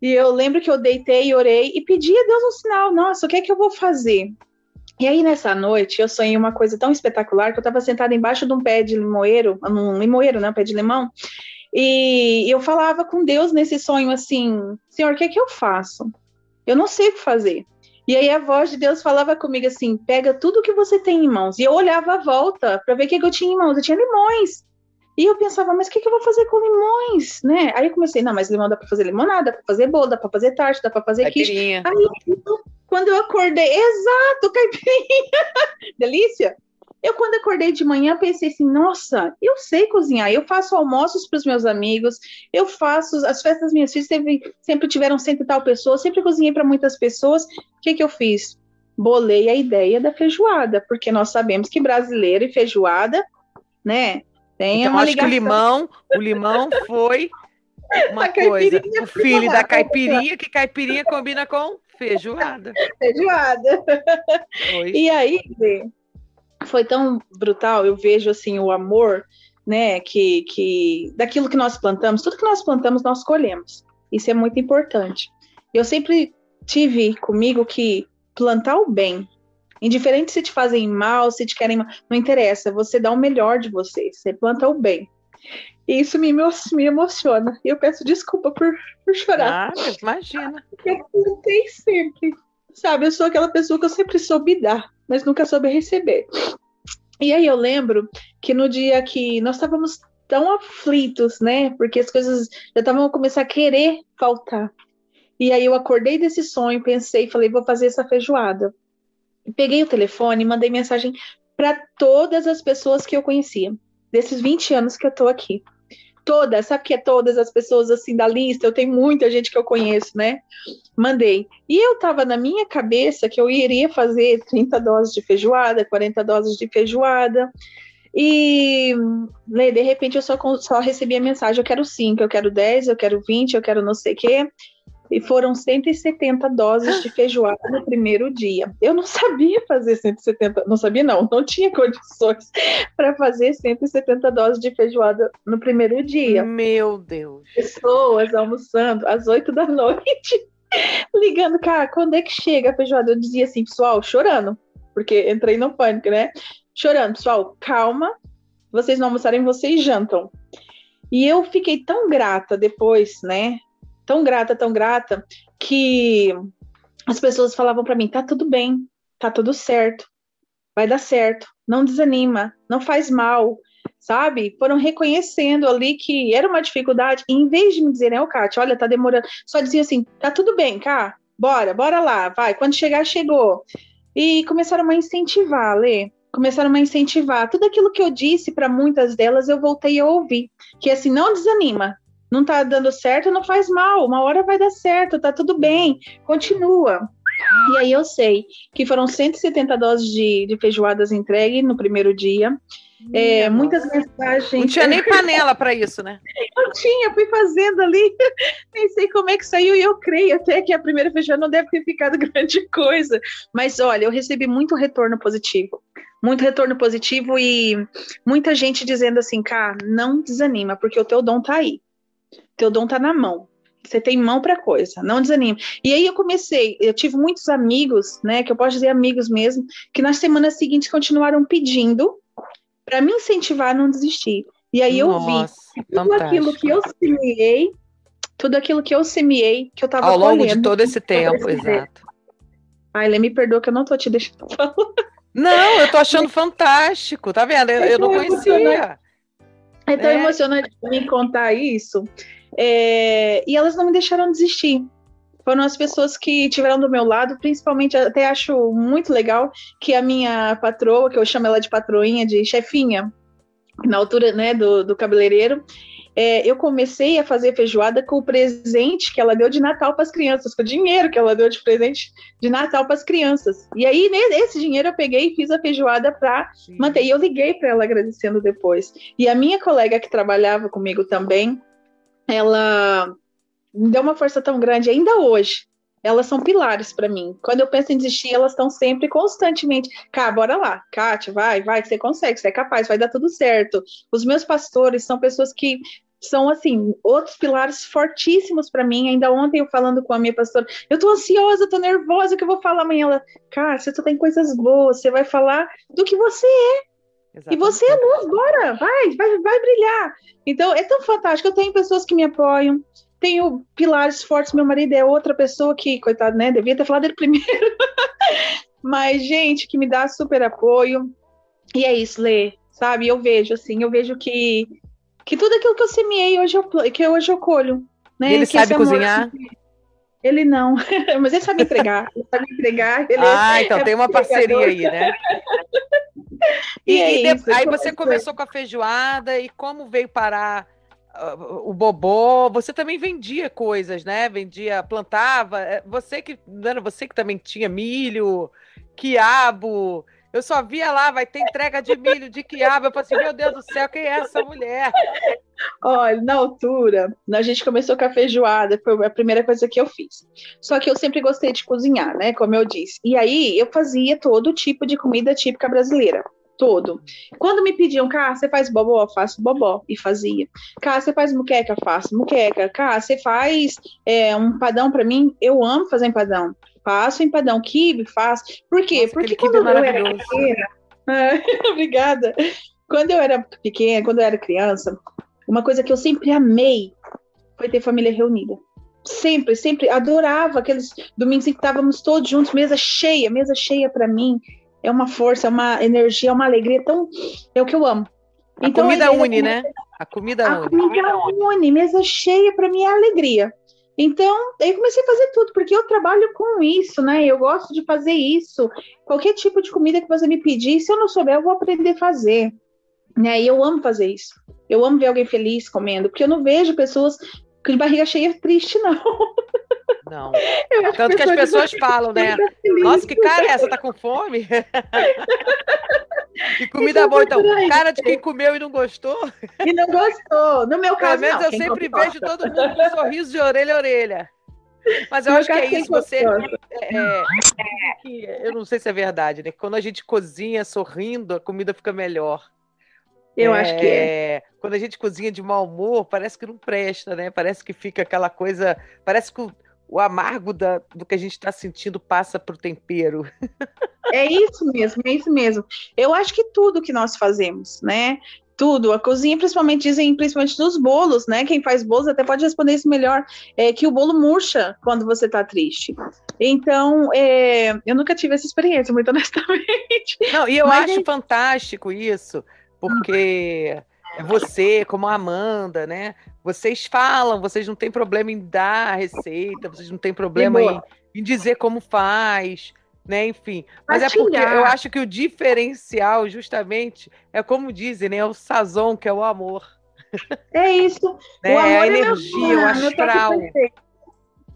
e eu lembro que eu deitei, orei e pedi a Deus um sinal. Nossa, o que é que eu vou fazer? E aí, nessa noite, eu sonhei uma coisa tão espetacular que eu estava sentada embaixo de um pé de limoeiro, um limoeiro, né? Um pé de limão, e eu falava com Deus nesse sonho assim: Senhor, o que é que eu faço? Eu não sei o que fazer. E aí a voz de Deus falava comigo assim: pega tudo que você tem em mãos. E eu olhava à volta para ver o que, eu tinha em mãos. Eu tinha limões. E eu pensava, mas o que, eu vou fazer com limões, né? Aí eu comecei, não, mas limão dá para fazer limonada, dá para fazer bolo, dá para fazer tarte, dá para fazer quiche. Aí, quando eu acordei, exato, caipirinha, *laughs* delícia. Eu, quando acordei de manhã, pensei assim: nossa, eu sei cozinhar. Eu faço almoços para os meus amigos, eu faço. As festas das minhas filhas sempre, sempre tiveram cento e tal pessoas, sempre cozinhei para muitas pessoas. O que, que eu fiz? Bolei a ideia da feijoada, porque nós sabemos que brasileiro e feijoada, né? Tem então, uma acho ligação. que o limão, o limão foi uma *laughs* coisa. O filho da caipirinha, que caipirinha combina com feijoada. *laughs* Feijoada. Foi. E aí, foi tão brutal, eu vejo assim o amor, né, que, que daquilo que nós plantamos, tudo que nós plantamos nós colhemos. Isso é muito importante. Eu sempre tive comigo que plantar o bem, indiferente se te fazem mal, se te querem mal, não interessa, você dá o melhor de você, você planta o bem. E isso me, me emociona. E eu peço desculpa por, por chorar. Ah, imagina. Eu plantei sempre. Sabe, eu sou aquela pessoa que eu sempre soube dar mas nunca soube receber. E aí eu lembro que no dia que nós estávamos tão aflitos, né? Porque as coisas já estavam começar a querer faltar. E aí eu acordei desse sonho, pensei, falei, vou fazer essa feijoada. Peguei o telefone mandei mensagem para todas as pessoas que eu conhecia, desses 20 anos que eu tô aqui. Todas, sabe que é todas as pessoas assim da lista? Eu tenho muita gente que eu conheço, né? Mandei. E eu tava na minha cabeça que eu iria fazer 30 doses de feijoada, 40 doses de feijoada. E de repente eu só, só recebi a mensagem: eu quero 5, eu quero 10, eu quero 20, eu quero não sei o quê. E foram 170 doses de feijoada no primeiro dia. Eu não sabia fazer 170, não sabia não, não tinha condições *laughs* para fazer 170 doses de feijoada no primeiro dia. Meu Deus. Pessoas almoçando às 8 da *laughs* noite, ligando, cara, quando é que chega a feijoada? Eu dizia assim, pessoal, chorando, porque entrei no pânico, né? Chorando, pessoal, calma, vocês não almoçarem, vocês jantam. E eu fiquei tão grata depois, né? Tão grata, tão grata, que as pessoas falavam para mim: tá tudo bem, tá tudo certo, vai dar certo, não desanima, não faz mal, sabe? Foram reconhecendo ali que era uma dificuldade, e em vez de me dizerem, ô, oh, Kátia, olha, tá demorando, só dizia assim: tá tudo bem, cá, bora, bora lá, vai, quando chegar, chegou. E começaram a incentivar, Lê, começaram a incentivar. Tudo aquilo que eu disse para muitas delas, eu voltei a ouvir, que assim, não desanima, não tá dando certo, não faz mal, uma hora vai dar certo, tá tudo bem, continua. E aí eu sei que foram 170 doses de, de feijoadas entregues no primeiro dia. É, muitas mensagens. Não tinha nem *laughs* panela para isso, né? Não tinha, fui fazendo ali, *laughs* nem sei como é que saiu, e eu creio até que a primeira feijoada não deve ter ficado *laughs* grande coisa. Mas olha, eu recebi muito retorno positivo. Muito retorno positivo e muita gente dizendo assim, cara, não desanima, porque o teu dom tá aí. Teu dom tá na mão. Você tem mão para coisa, não desanime. E aí eu comecei, eu tive muitos amigos, né, que eu posso dizer amigos mesmo, que nas semanas seguintes continuaram pedindo para me incentivar a não desistir. E aí eu vi tudo fantástico. aquilo que eu semeei, tudo aquilo que eu semeei, que eu tava Ao longo colhendo, de todo esse tempo, exato. Ai, Lê, me perdoa que eu não tô te deixando *laughs* falar. Não, eu tô achando fantástico, tá vendo? Eu, eu não conhecia. É tão é. emocionante me contar isso. É, e elas não me deixaram desistir. Foram as pessoas que tiveram do meu lado, principalmente, até acho muito legal que a minha patroa, que eu chamo ela de patroinha, de chefinha, na altura né, do, do cabeleireiro, é, eu comecei a fazer feijoada com o presente que ela deu de Natal para as crianças, com o dinheiro que ela deu de presente de Natal para as crianças. E aí, nesse dinheiro, eu peguei e fiz a feijoada para manter. E eu liguei para ela agradecendo depois. E a minha colega que trabalhava comigo também, ela me deu uma força tão grande, ainda hoje elas são pilares para mim. Quando eu penso em desistir, elas estão sempre constantemente. Cá, bora lá. Kátia, vai, vai, que você consegue, você é capaz, vai dar tudo certo. Os meus pastores são pessoas que são assim outros pilares fortíssimos para mim. Ainda ontem eu falando com a minha pastora, eu tô ansiosa, tô nervosa, o que eu vou falar amanhã? Ela, cara, você só tem coisas boas, você vai falar do que você é. Exatamente. E você é luz, bora, vai, vai, vai brilhar. Então é tão fantástico. Eu tenho pessoas que me apoiam, tenho pilares fortes, meu marido é outra pessoa que, coitado, né? Devia ter falado ele *laughs* primeiro. Mas, gente, que me dá super apoio. E é isso, Lê. Sabe? Eu vejo, assim, eu vejo que, que tudo aquilo que eu semeei hoje eu, que hoje eu colho. Né? E ele que sabe cozinhar? Ele não, *laughs* mas ele sabe entregar. Ele sabe entregar. ah, então é tem uma parceria aí, né? *laughs* E, e, é e isso, aí você começou com a feijoada e como veio parar o bobó, você também vendia coisas, né? Vendia, plantava. É, você que não era você que também tinha milho, quiabo. Eu só via lá, vai ter entrega de milho, de quiabo. Eu falei assim, meu Deus do céu, quem é essa mulher? Olha, na altura, a gente começou com a feijoada, foi a primeira coisa que eu fiz. Só que eu sempre gostei de cozinhar, né? Como eu disse. E aí eu fazia todo tipo de comida típica brasileira todo. Quando me pediam, cá, você faz bobó? Faço bobó. E fazia. Cá, você faz muqueca? Faço muqueca. Cá, você faz é, um padão para mim? Eu amo fazer empadão. Faço empadão. Kibe, faço. Por quê? Nossa, Porque quando eu era pequena... *laughs* obrigada. Quando eu era pequena, quando eu era criança, uma coisa que eu sempre amei foi ter família reunida sempre, sempre adorava aqueles domingos que estávamos todos juntos, mesa cheia, mesa cheia para mim é uma força, é uma energia, é uma alegria tão. É o que eu amo. A então, comida une, né? A comida a une. A comida une, mesa cheia para mim é alegria. Então, aí comecei a fazer tudo, porque eu trabalho com isso, né? Eu gosto de fazer isso. Qualquer tipo de comida que você me pedir, se eu não souber, eu vou aprender a fazer. Né? E eu amo fazer isso. Eu amo ver alguém feliz comendo, porque eu não vejo pessoas de barriga cheia triste, não. Não. Tanto que as pessoas falam, né? Nossa, que cara é essa? Tá com fome? E comida boa, então. Cara de quem comeu e não gostou. E não gostou. No meu caso, Pelo menos não, eu sempre vejo todo mundo com um sorriso de orelha a orelha. Mas eu acho que é isso. Você. É, é, eu não sei se é verdade, né? Quando a gente cozinha sorrindo, a comida fica melhor. Eu é, acho que é. Quando a gente cozinha de mau humor, parece que não presta, né? Parece que fica aquela coisa. Parece que o amargo da, do que a gente está sentindo passa para o tempero. *laughs* É isso mesmo, é isso mesmo. Eu acho que tudo que nós fazemos, né? Tudo, a cozinha, principalmente dizem, principalmente nos bolos, né? Quem faz bolos até pode responder isso melhor, é que o bolo murcha quando você tá triste. Então, é, eu nunca tive essa experiência, muito *laughs* honestamente. Não, e eu Mas acho é... fantástico isso, porque você, como a Amanda, né? Vocês falam, vocês não têm problema em dar a receita, vocês não têm problema em, em, dizer como faz, né? Enfim. Mas é porque eu acho que o diferencial, justamente, é como dizem, né? É o sazon, que é o amor. É isso. né? O amor é a energia, é o astral.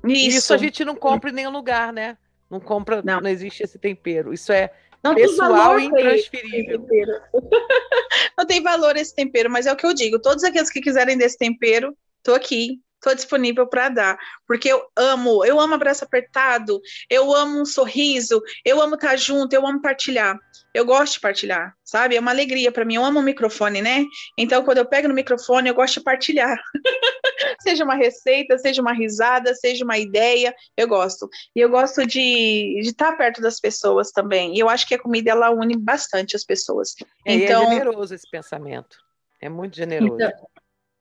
Isso. isso. a gente não compra em nenhum lugar, né? Não compra, não. não existe esse tempero. Isso é não pessoal e intransferível. *laughs* Não tem valor esse tempero, mas é o que eu digo. Todos aqueles que quiserem desse tempero, tô aqui, tô disponível para dar, porque eu amo, eu amo abraço apertado, eu amo um sorriso, eu amo estar junto, eu amo partilhar. Eu gosto de partilhar, sabe? É uma alegria para mim. Eu amo o microfone, né? Então, quando eu pego no microfone, eu gosto de partilhar. *laughs* seja uma receita, seja uma risada, seja uma ideia, eu gosto. E eu gosto de estar perto das pessoas também. E eu acho que a comida ela une bastante as pessoas. É, é então, é generoso esse pensamento. É muito generoso. Então,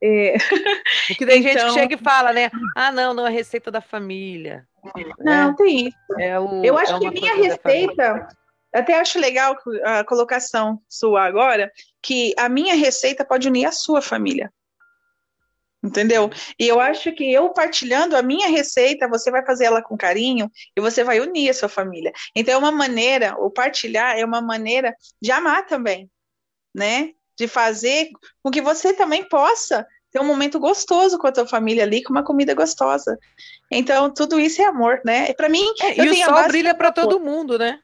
é... *laughs* Porque tem então... gente que então chega e fala, né? Ah, não, não é receita da família. Não, é, tem isso. É o, eu acho é que a minha receita, até acho legal a colocação sua agora, que a minha receita pode unir a sua família. Entendeu? E eu acho que eu partilhando a minha receita, você vai fazer ela com carinho e você vai unir a sua família. Então é uma maneira, o partilhar é uma maneira de amar também, né? De fazer com que você também possa ter um momento gostoso com a tua família ali, com uma comida gostosa. Então, tudo isso é amor, né? Para mim, é, e o sol brilha para todo mundo, né?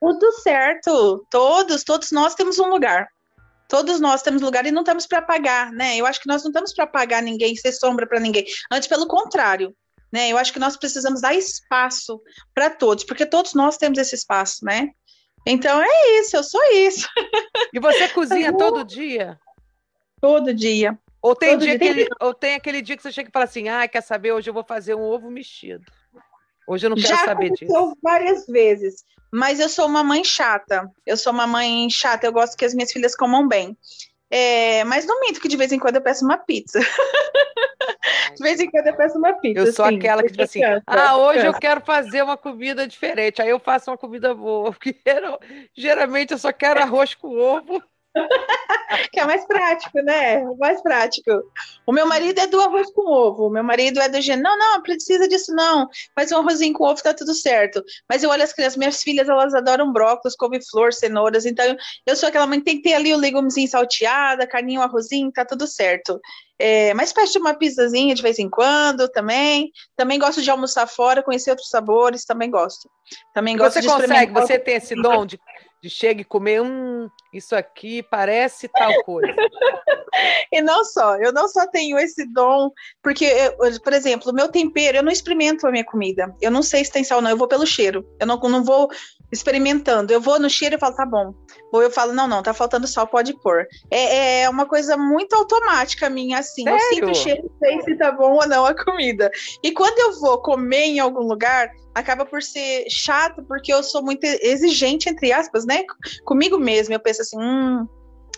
Tudo certo. Todos, todos nós temos um lugar. Todos nós temos lugar e não estamos para pagar, né? Eu acho que nós não estamos para pagar ninguém, ser sombra para ninguém. Antes, pelo contrário, né? Eu acho que nós precisamos dar espaço para todos, porque todos nós temos esse espaço, né? Então é isso, eu sou isso. *laughs* E você cozinha todo dia? Todo dia. Ou tem, todo dia, dia. Aquele, ou tem aquele dia que você chega e fala assim: ah, quer saber? Hoje eu vou fazer um ovo mexido. Hoje eu não quero Já saber disso. várias vezes. Mas eu sou uma mãe chata. Eu sou uma mãe chata. Eu gosto que as minhas filhas comam bem. É, mas não minto que de vez em quando eu peço uma pizza. *laughs* de vez em quando eu peço uma pizza. Eu sou assim, aquela que, tipo assim, ah, hoje eu quero fazer uma comida diferente. Aí eu faço uma comida boa. *laughs* Porque geralmente eu só quero arroz com ovo. *laughs* que é mais prático, né? Mais prático. O meu marido é do arroz com ovo. O meu marido é do gênero, não, não, precisa disso não. Faz um arrozinho com ovo, tá tudo certo. Mas eu olho as crianças, minhas filhas, elas adoram brócolis, couve-flor, cenouras. Então, eu sou aquela mãe que tem que ter ali o legumezinho salteado, carninho, arrozinho, tá tudo certo. É, mas pede uma pizzazinha de vez em quando também. Também gosto de almoçar fora, conhecer outros sabores, também gosto. Também gosto você de consegue, você tem esse dom de de chegar e comer, hum, isso aqui parece tal coisa. *laughs* e não só, eu não só tenho esse dom, porque, eu, por exemplo, o meu tempero, eu não experimento a minha comida. Eu não sei se tem sal, não, eu vou pelo cheiro. Eu não, não vou experimentando. Eu vou no cheiro e falo, tá bom. Ou eu falo, não, não, tá faltando sal, pode pôr. É, é uma coisa muito automática minha, assim. Sério? Eu sinto o cheiro e sei se tá bom ou não a comida. E quando eu vou comer em algum lugar, acaba por ser chato, porque eu sou muito exigente, entre aspas, né? Comigo mesmo. Eu penso assim, hum,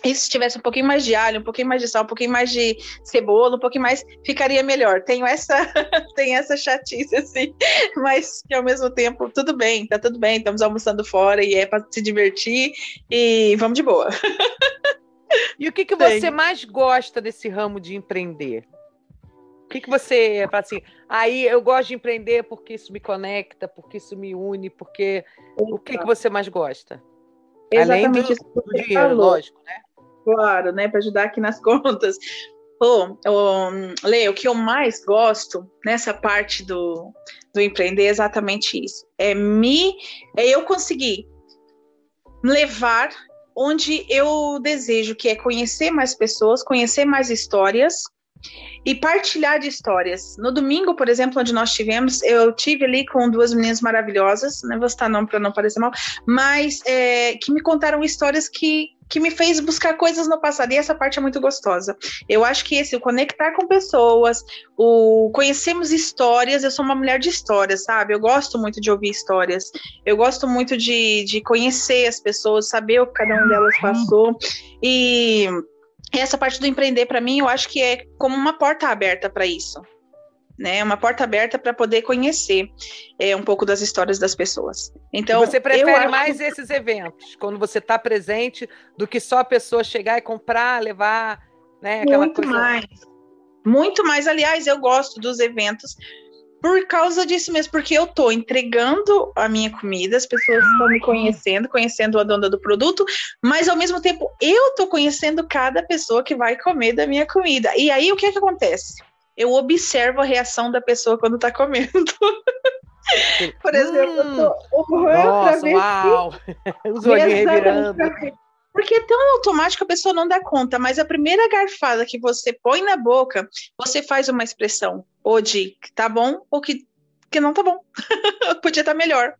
e se tivesse um pouquinho mais de alho, um pouquinho mais de sal, um pouquinho mais de cebola, um pouquinho mais, ficaria melhor. Tenho essa, *laughs* tenho essa chatice, assim, mas que ao mesmo tempo, tudo bem, tá tudo bem, estamos almoçando fora e é para se divertir e vamos de boa. E o que, que você mais gosta desse ramo de empreender? O que, que você fala assim? Aí eu gosto de empreender porque isso me conecta, porque isso me une, porque o que, que você mais gosta? Exatamente Além do, isso que do dinheiro, falou. lógico, né? Claro, né? Para ajudar aqui nas *laughs* contas. Pô, oh, Lê, o que eu mais gosto nessa parte do, do empreender é exatamente isso. É me, é eu conseguir levar onde eu desejo, que é conhecer mais pessoas, conhecer mais histórias e partilhar de histórias. No domingo, por exemplo, onde nós tivemos, eu tive ali com duas meninas maravilhosas, não vou citar nome para não parecer mal, mas é, que me contaram histórias que que me fez buscar coisas no passado, e essa parte é muito gostosa. Eu acho que esse, o conectar com pessoas, o conhecermos histórias, eu sou uma mulher de histórias, sabe? Eu gosto muito de ouvir histórias, eu gosto muito de, de conhecer as pessoas, saber o que cada uma delas passou, e essa parte do empreender, para mim, eu acho que é como uma porta aberta para isso. Né, uma porta aberta para poder conhecer é, um pouco das histórias das pessoas. Então, e você prefere mais esses eventos, quando você está presente, do que só a pessoa chegar e comprar, levar, né? Muito coisa... mais. Muito mais. Aliás, eu gosto dos eventos por causa disso mesmo, porque eu estou entregando a minha comida, as pessoas estão me conhecendo, conhecendo a dona do produto, mas ao mesmo tempo eu estou conhecendo cada pessoa que vai comer da minha comida. E aí o que, é que acontece? Eu observo a reação da pessoa quando está comendo. Por exemplo, hum, eu tô Nossa, uau! *laughs* Os olhinhos revirando. Porque é tão automático a pessoa não dá conta, mas a primeira garfada que você põe na boca, você faz uma expressão, ou de que tá bom, ou que, que não tá bom. *laughs* Podia estar tá melhor.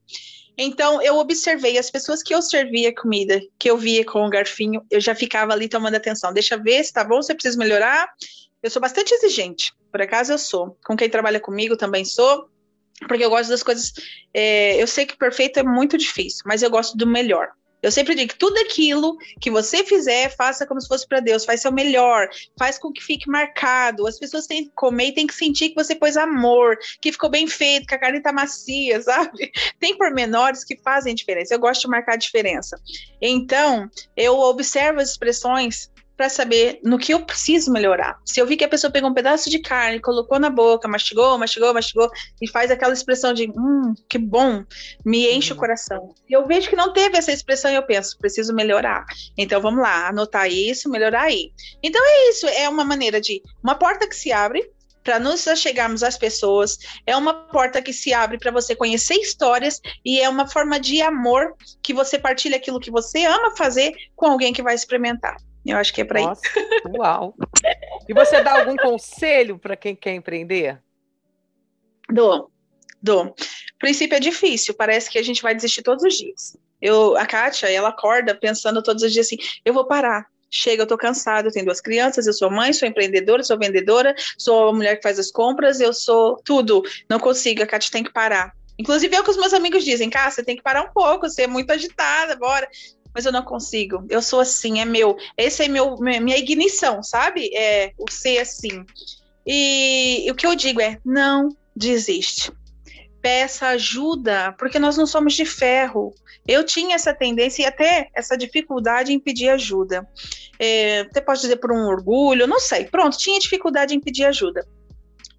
Então, eu observei as pessoas que eu servia comida, que eu via com o garfinho, eu já ficava ali tomando atenção. Deixa eu ver se tá bom, se eu preciso melhorar. Eu sou bastante exigente, por acaso eu sou. Com quem trabalha comigo também sou, porque eu gosto das coisas. É, eu sei que perfeito é muito difícil, mas eu gosto do melhor. Eu sempre digo que tudo aquilo que você fizer, faça como se fosse para Deus, faz seu melhor, faz com que fique marcado. As pessoas têm que comer e têm que sentir que você pôs amor, que ficou bem feito, que a carne tá macia, *laughs* sabe? Tem pormenores que fazem diferença. Eu gosto de marcar a diferença. Então, eu observo as expressões para saber no que eu preciso melhorar. Se eu vi que a pessoa pegou um pedaço de carne, colocou na boca, mastigou, mastigou, mastigou, e faz aquela expressão de hum, que bom, me enche uhum. o coração. E eu vejo que não teve essa expressão e eu penso, preciso melhorar. Então vamos lá, anotar isso, melhorar aí. Então é isso, é uma maneira de uma porta que se abre para nos chegarmos às pessoas, é uma porta que se abre para você conhecer histórias e é uma forma de amor que você partilha aquilo que você ama fazer com alguém que vai experimentar. Eu acho que é para isso. Uau! E você dá algum conselho para quem quer empreender? Dou, dou. O princípio é difícil, parece que a gente vai desistir todos os dias. Eu, a Kátia, ela acorda pensando todos os dias assim: eu vou parar. Chega, eu tô cansada, eu tenho duas crianças, eu sou mãe, sou empreendedora, sou vendedora, sou a mulher que faz as compras, eu sou tudo. Não consigo, a Kátia tem que parar. Inclusive, é o que os meus amigos dizem, Cá, você tem que parar um pouco, você é muito agitada, bora mas eu não consigo. Eu sou assim, é meu. Esse é meu, minha ignição, sabe? É o ser assim. E, e o que eu digo é: não desiste. Peça ajuda, porque nós não somos de ferro. Eu tinha essa tendência e até essa dificuldade em pedir ajuda. É, você pode dizer por um orgulho, não sei. Pronto, tinha dificuldade em pedir ajuda.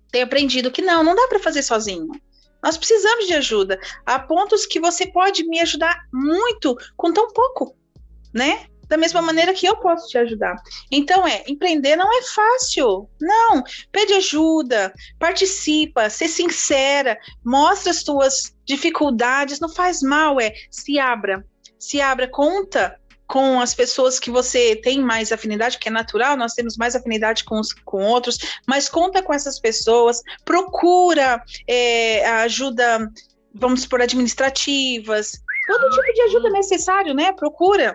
Tenho aprendido que não, não dá para fazer sozinho. Nós precisamos de ajuda. Há pontos que você pode me ajudar muito com tão pouco, né? Da mesma maneira que eu posso te ajudar. Então é, empreender não é fácil. Não, pede ajuda, participa, ser sincera, mostra as tuas dificuldades, não faz mal, é, se abra. Se abra, conta com as pessoas que você tem mais afinidade, que é natural, nós temos mais afinidade com, os, com outros, mas conta com essas pessoas, procura é, ajuda, vamos por administrativas, todo tipo de ajuda necessário, né? Procura.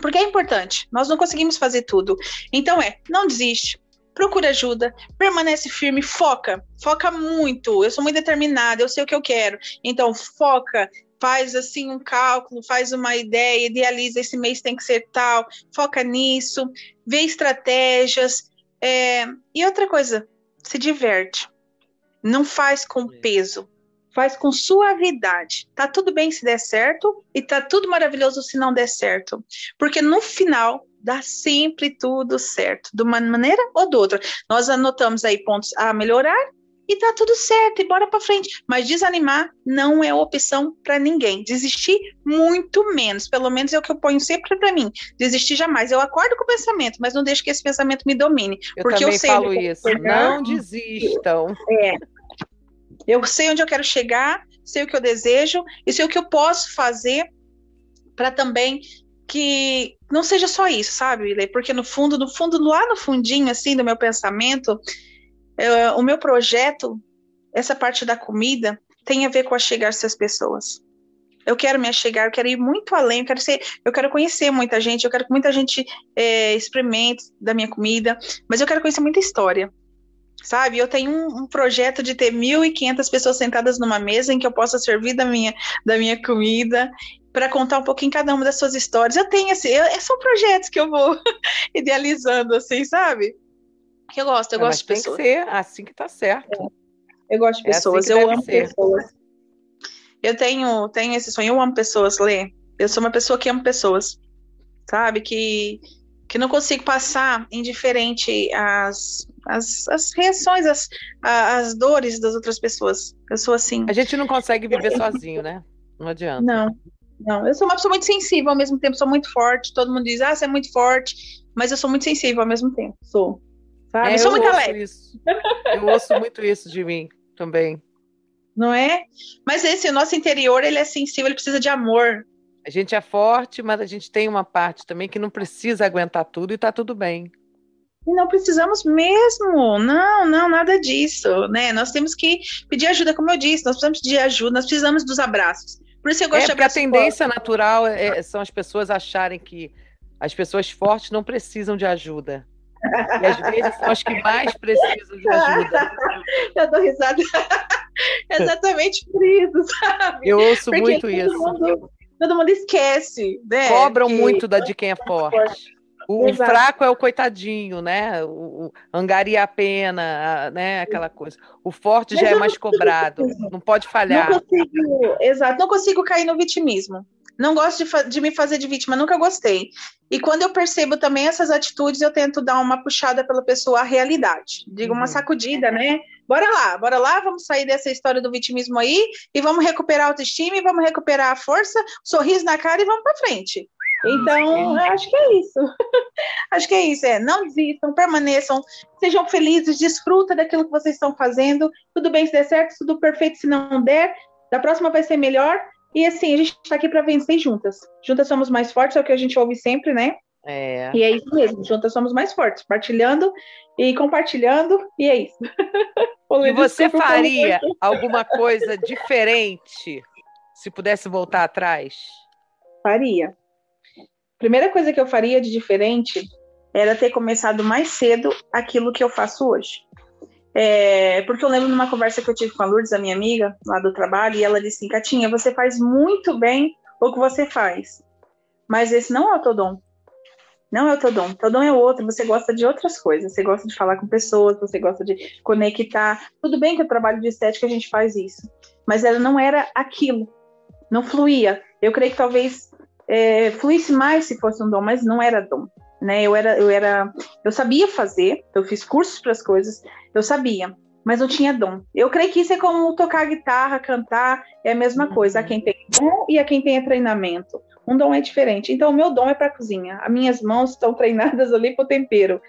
Porque é importante, nós não conseguimos fazer tudo. Então é, não desiste, procura ajuda, permanece firme, foca, foca muito. Eu sou muito determinada, eu sei o que eu quero. Então, foca, faz assim um cálculo, faz uma ideia, idealiza esse mês tem que ser tal, foca nisso, vê estratégias. É... E outra coisa, se diverte. Não faz com peso, faz com suavidade. Tá tudo bem se der certo e tá tudo maravilhoso se não der certo. Porque no final dá sempre tudo certo, de uma maneira ou de outra. Nós anotamos aí pontos a melhorar e tá tudo certo, e bora para frente. Mas desanimar não é opção para ninguém. Desistir, muito menos. Pelo menos é o que eu ponho sempre para mim. Desistir jamais. Eu acordo com o pensamento, mas não deixo que esse pensamento me domine. Eu porque eu sei falo isso. Não desistam. É. Eu sei onde eu quero chegar, sei o que eu desejo e sei o que eu posso fazer para também que não seja só isso, sabe, Porque no fundo, no fundo, lá no fundinho assim do meu pensamento, eu, o meu projeto, essa parte da comida, tem a ver com achegar-se às pessoas. Eu quero me achegar, eu quero ir muito além, eu quero ser, eu quero conhecer muita gente, eu quero que muita gente é, experimente da minha comida, mas eu quero conhecer muita história, sabe? Eu tenho um, um projeto de ter 1.500 pessoas sentadas numa mesa em que eu possa servir da minha, da minha comida para contar um pouquinho cada uma das suas histórias. Eu tenho assim, eu, são projetos que eu vou *laughs* idealizando, assim, sabe? que eu gosto, eu é, gosto de pessoas. Tem que ser assim que tá certo. É. Eu gosto de pessoas, é assim eu amo ser. pessoas. Eu tenho, tenho esse sonho, eu amo pessoas, Lê. Eu sou uma pessoa que ama pessoas, sabe? Que, que não consigo passar indiferente às, às, às reações, às, às dores das outras pessoas. Eu sou assim. A gente não consegue viver sozinho, né? Não adianta. Não, não. Eu sou uma pessoa muito sensível ao mesmo tempo, sou muito forte. Todo mundo diz, ah, você é muito forte, mas eu sou muito sensível ao mesmo tempo. Sou. Sabe? É, eu sou muito alegre. Isso. Eu ouço muito isso de mim também. Não é? Mas esse, o nosso interior, ele é sensível, ele precisa de amor. A gente é forte, mas a gente tem uma parte também que não precisa aguentar tudo e tá tudo bem. E não precisamos mesmo, não, não, nada disso, né? Nós temos que pedir ajuda, como eu disse, nós precisamos de ajuda, nós precisamos dos abraços. Por isso eu gosto é, de abraçar. A tendência natural é, são as pessoas acharem que as pessoas fortes não precisam de ajuda. E às vezes são as que mais precisam de ajuda. *laughs* Eu dou risada. *laughs* Exatamente por isso, sabe? Eu ouço Porque muito todo isso. Mundo, todo mundo esquece, né? Cobram que... muito da de quem é forte. O, fraco é o coitadinho, né? O, o angaria a pena, né? Aquela coisa. O forte Mas já é mais cobrado, não pode falhar. Não consigo, exato, não consigo cair no vitimismo. Não gosto de, de, me fazer de vítima, nunca gostei. E quando eu percebo também essas atitudes, eu tento dar uma puxada pela pessoa à realidade. Digo, uhum. uma sacudida, né? Bora lá, bora lá, vamos sair dessa história do vitimismo aí e vamos recuperar a autoestima, e vamos recuperar a força, sorriso na cara e vamos para frente. Então, acho que é isso. *laughs* acho que é isso. É, não desistam, permaneçam, sejam felizes, desfruta daquilo que vocês estão fazendo. Tudo bem se der certo, tudo perfeito se não der. Da próxima vai ser melhor. E assim, a gente está aqui para vencer juntas. Juntas somos mais fortes, é o que a gente ouve sempre, né? É. E é isso mesmo, juntas somos mais fortes, partilhando e compartilhando, e é isso. *laughs* e você faria alguma coisa diferente se pudesse voltar atrás? Faria. Primeira coisa que eu faria de diferente era ter começado mais cedo aquilo que eu faço hoje. É, porque eu lembro numa conversa que eu tive com a Lourdes, a minha amiga, lá do trabalho, e ela disse assim, Catinha, você faz muito bem o que você faz, mas esse não é o teu dom. Não é o teu dom. Teu dom é outro, você gosta de outras coisas, você gosta de falar com pessoas, você gosta de conectar. Tudo bem que o trabalho de estética a gente faz isso, mas ela não era aquilo, não fluía. Eu creio que talvez é, fluísse mais se fosse um dom, mas não era dom né? Eu era, eu era, eu sabia fazer, eu fiz cursos para as coisas, eu sabia, mas não tinha dom. Eu creio que isso é como tocar guitarra, cantar, é a mesma uhum. coisa. A quem tem dom e a quem tem treinamento. Um dom é diferente. Então, o meu dom é para a cozinha. As minhas mãos estão treinadas ali para o tempero.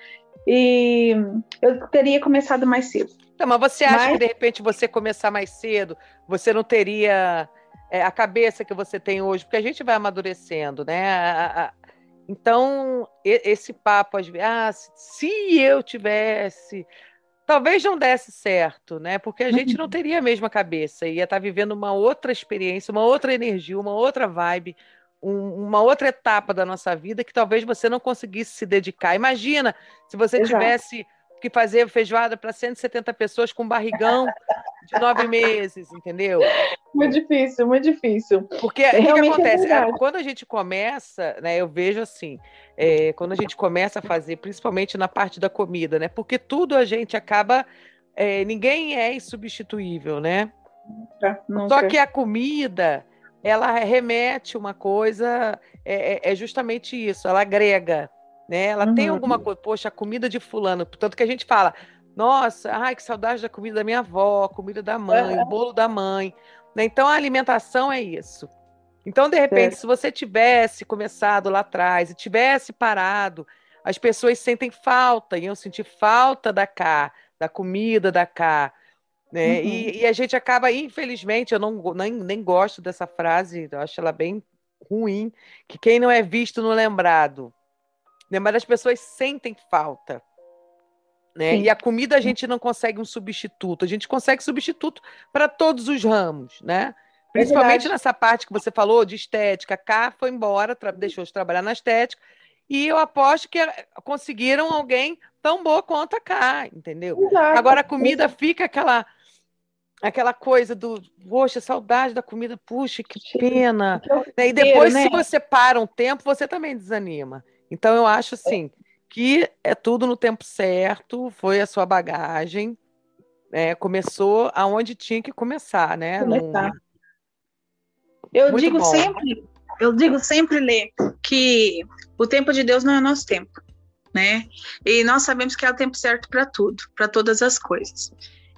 E eu teria começado mais cedo. Não, mas você acha mas... que de repente você começar mais cedo, você não teria é, a cabeça que você tem hoje? Porque a gente vai amadurecendo, né? A, a, então, esse papo, às vezes, ah, se eu tivesse. Talvez não desse certo, né? Porque a gente não uhum. teria a mesma cabeça, ia estar vivendo uma outra experiência, uma outra energia, uma outra vibe, um, uma outra etapa da nossa vida que talvez você não conseguisse se dedicar. Imagina se você Exato. tivesse que fazer feijoada para 170 pessoas com barrigão de nove meses, entendeu? Muito difícil, muito difícil. Porque é, o que, que, acontece? É quando a gente começa, né? Eu vejo assim, é, quando a gente começa a fazer, principalmente na parte da comida, né? Porque tudo a gente acaba. É, ninguém é insubstituível, né? Nunca, nunca. Só que a comida, ela remete uma coisa, é, é, é justamente isso, ela agrega né? Ela uhum. tem alguma coisa, poxa, a comida de fulano, tanto que a gente fala, nossa, ai, que saudade da comida da minha avó, comida da mãe, o bolo da mãe. Né? Então a alimentação é isso. Então, de repente, se você tivesse começado lá atrás e tivesse parado, as pessoas sentem falta, iam sentir falta da cá, da comida da cá. Né? Uhum. E, e, a gente acaba, infelizmente, eu não, nem, nem gosto dessa frase, eu acho ela bem ruim, que quem não é visto não é lembrado né? Mas as pessoas sentem falta. Né? E a comida a gente não consegue um substituto, a gente consegue substituto para todos os ramos, né? Principalmente é nessa parte que você falou de estética. Cá foi embora, deixou de trabalhar na estética, e eu aposto que conseguiram alguém tão boa quanto a cá, entendeu? Exato. Agora a comida fica aquela aquela coisa do, poxa, saudade da comida, puxa, que pena. Né? E depois, né? se você para um tempo, você também desanima. Então, eu acho assim que é tudo no tempo certo, foi a sua bagagem, é, começou aonde tinha que começar, né? Começar. Eu Muito digo bom. sempre, eu digo sempre, Lê, que o tempo de Deus não é nosso tempo, né? E nós sabemos que é o tempo certo para tudo, para todas as coisas.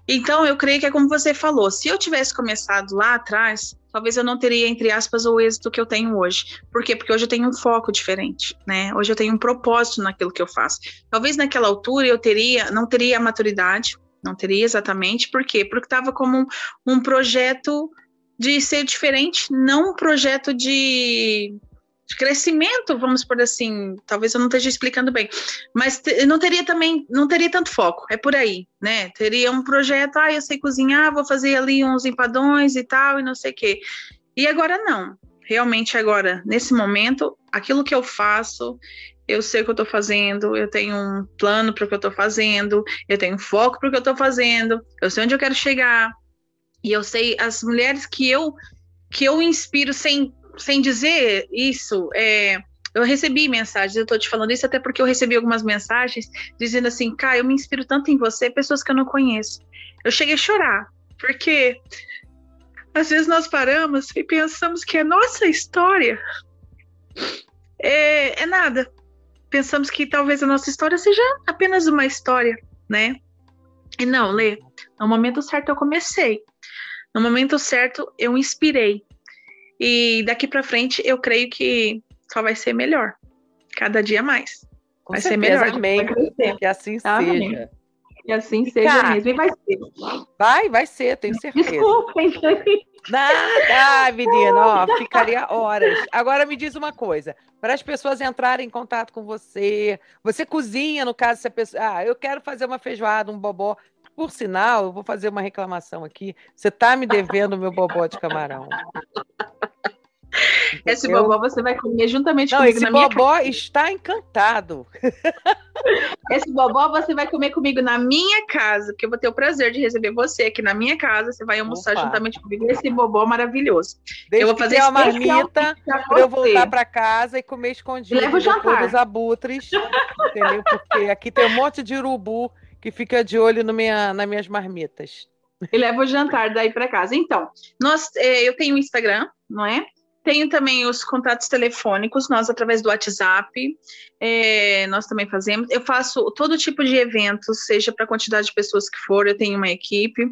Então, eu creio que é como você falou, se eu tivesse começado lá atrás, talvez eu não teria, entre aspas, o êxito que eu tenho hoje. Por quê? Porque hoje eu tenho um foco diferente, né? Hoje eu tenho um propósito naquilo que eu faço. Talvez naquela altura eu teria, não teria a maturidade, não teria exatamente, por quê? Porque estava como um, um projeto de ser diferente, não um projeto de de crescimento, vamos por assim, talvez eu não esteja explicando bem, mas não teria também, não teria tanto foco, é por aí, né? Teria um projeto, ah, eu sei cozinhar, vou fazer ali uns empadões e tal, e não sei o quê. E agora não, realmente agora, nesse momento, aquilo que eu faço, eu sei o que eu estou fazendo, eu tenho um plano para o que eu estou fazendo, eu tenho foco para o que eu estou fazendo, eu sei onde eu quero chegar, e eu sei as mulheres que eu que eu inspiro sem sem dizer isso, é, Eu recebi mensagens, eu estou te falando isso até porque eu recebi algumas mensagens dizendo assim, cara, eu me inspiro tanto em você, pessoas que eu não conheço. Eu cheguei a chorar, porque às vezes nós paramos e pensamos que a nossa história é, é nada. Pensamos que talvez a nossa história seja apenas uma história, né? E não, Lê, no momento certo eu comecei. No momento certo eu inspirei. E daqui para frente eu creio que só vai ser melhor. Cada dia mais. Com vai certeza, ser melhor. Amém. Que assim amém. seja. E assim seja Cara, mesmo. E vai ser. Vai, vai ser, tenho certeza. Desculpem. Nada, menina, ó, ficaria horas. Agora me diz uma coisa: para as pessoas entrarem em contato com você, você cozinha, no caso, se a pessoa. Ah, eu quero fazer uma feijoada, um bobó. Por sinal, eu vou fazer uma reclamação aqui. Você está me devendo o meu bobó de camarão. Esse eu... bobó você vai comer juntamente Não, comigo esse bobó está encantado. Esse bobó você vai comer comigo na minha casa, porque eu vou ter o prazer de receber você aqui na minha casa. Você vai almoçar Opa. juntamente comigo esse bobó maravilhoso. Desde eu vou fazer uma marmita para eu voltar para casa e comer escondido Leva o jantar. dos abutres, entendeu? Porque aqui tem um monte de urubu que fica de olho no minha, nas minhas marmitas. E leva o jantar daí para casa. Então, nós, eh, eu tenho um Instagram, não é? Tenho também os contatos telefônicos, nós através do WhatsApp, é, nós também fazemos. Eu faço todo tipo de eventos, seja para a quantidade de pessoas que for, eu tenho uma equipe.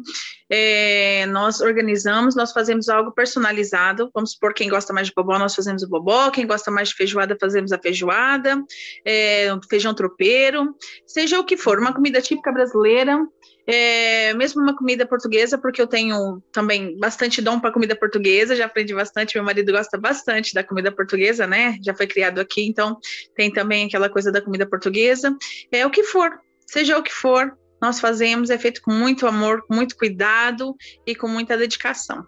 É, nós organizamos, nós fazemos algo personalizado. Vamos supor, quem gosta mais de bobó, nós fazemos o bobó, quem gosta mais de feijoada, fazemos a feijoada, é, feijão tropeiro, seja o que for, uma comida típica brasileira. É, mesmo uma comida portuguesa, porque eu tenho também bastante dom para comida portuguesa, já aprendi bastante, meu marido gosta bastante da comida portuguesa, né? Já foi criado aqui, então tem também aquela coisa da comida portuguesa. É o que for, seja o que for, nós fazemos, é feito com muito amor, com muito cuidado e com muita dedicação.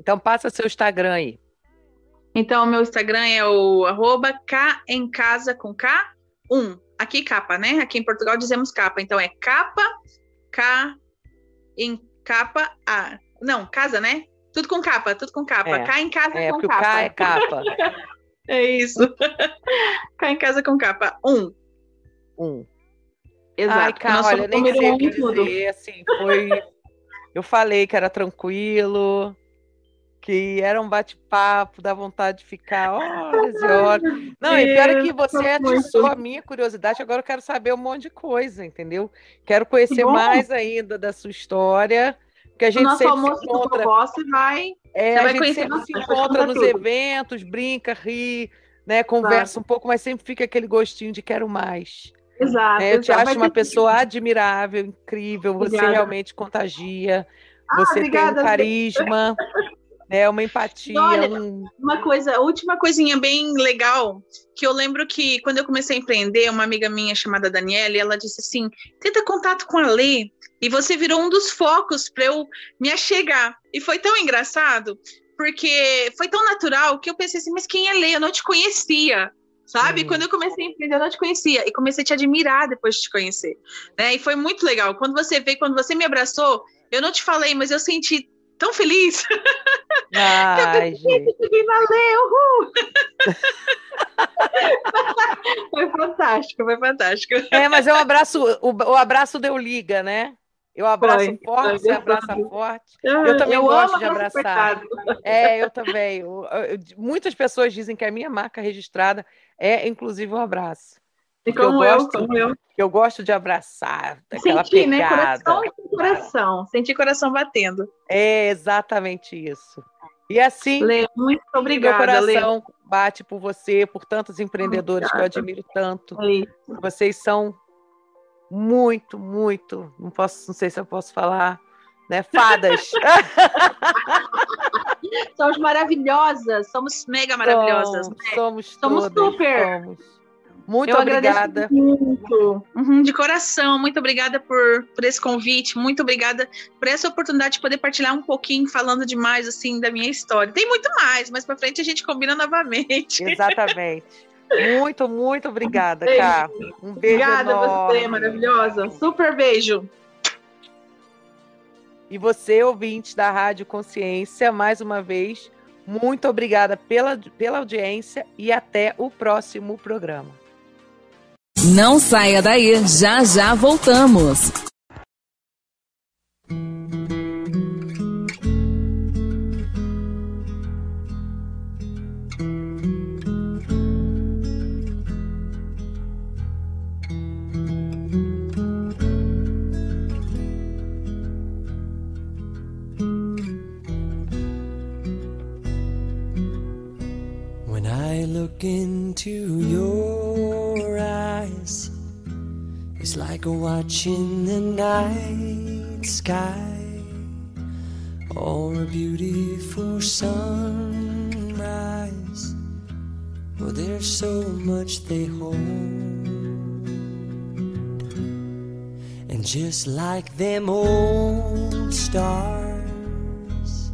Então passa seu Instagram aí. Então, meu Instagram é o arroba K em casa com K 1. Aqui capa, né? Aqui em Portugal dizemos capa. Então é capa K em capa A. Não, casa, né? Tudo com capa, tudo com capa. É, K em casa é, com capa. K é capa. *laughs* é isso. K em casa com capa. Um. Um. Exato. Ai, cara, olha, nem sei o que dizer, assim, foi... Eu falei que era tranquilo, que era um bate-papo, dá vontade de ficar horas e horas. Não, e pior é que você atiçou a minha curiosidade, agora eu quero saber um monte de coisa, entendeu? Quero conhecer mais ainda da sua história, porque a gente sempre se encontra... Você vai, é, você a vai gente sempre se encontra nos tudo. eventos, brinca, ri, né, conversa um pouco, mas sempre fica aquele gostinho de quero mais. Exato. Né? Eu te acho uma pessoa admirável, incrível, você obrigada. realmente contagia, ah, você obrigada, tem um carisma né? Uma empatia. Olha, um... uma coisa, última coisinha bem legal, que eu lembro que quando eu comecei a empreender, uma amiga minha chamada Daniela, ela disse assim: tenta contato com a Lê. E você virou um dos focos para eu me achegar. E foi tão engraçado, porque foi tão natural que eu pensei assim, mas quem é Lê? Eu não te conhecia sabe? Hum. Quando eu comecei a empreender, eu não te conhecia e comecei a te admirar depois de te conhecer, né? E foi muito legal. Quando você veio, quando você me abraçou, eu não te falei, mas eu senti tão feliz. Ai, gente. Valeu, *laughs* foi fantástico, foi fantástico. É, mas é um abraço, o, o abraço deu liga, né? Eu abraço foi, forte, você abraça forte. Eu também eu gosto de abraçar. É, eu também. Eu, eu, muitas pessoas dizem que a minha marca registrada é, inclusive, um abraço. E como eu, gosto, como eu. Eu gosto de abraçar, aquela Sentir, né? pegada. Né? Coração coração. Sentir coração batendo. É exatamente isso. E assim, Lê, muito obrigada, meu coração Lê. bate por você, por tantos empreendedores obrigada. que eu admiro tanto. É Vocês são muito, muito, não posso, não sei se eu posso falar, né, fadas. *laughs* somos maravilhosas, somos mega maravilhosas. Somos, né? somos, somos todas, super. Somos. Muito eu obrigada. Muito. Uhum, de coração, muito obrigada por, por esse convite, muito obrigada por essa oportunidade de poder partilhar um pouquinho, falando demais assim da minha história. Tem muito mais, mas para frente a gente combina novamente. Exatamente. Muito, muito obrigada, beijo. Cá. Um beijo Obrigada enorme. você, maravilhosa. Super beijo. E você, ouvinte da Rádio Consciência, mais uma vez, Muito obrigada pela, pela audiência e até o próximo programa. Não saia daí, já já voltamos. Look into your eyes. It's like watching the night sky Or a beautiful sunrise. Oh, there's so much they hold. And just like them old stars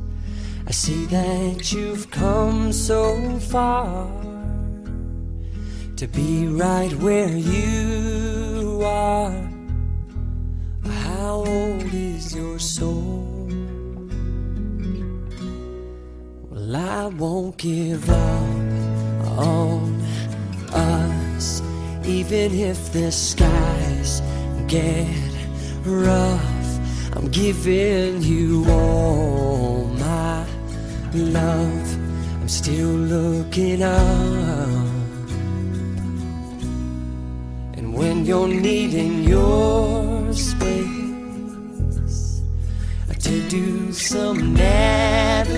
I see that you've come so far to be right where you are. How old is your soul? Well, I won't give up on us, even if the skies get rough. I'm giving you all my love. I'm still looking up. You're needing your space to do some navigating.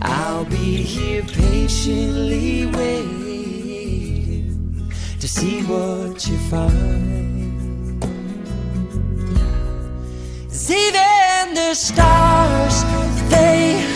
I'll be here patiently waiting to see what you find. See even the stars, they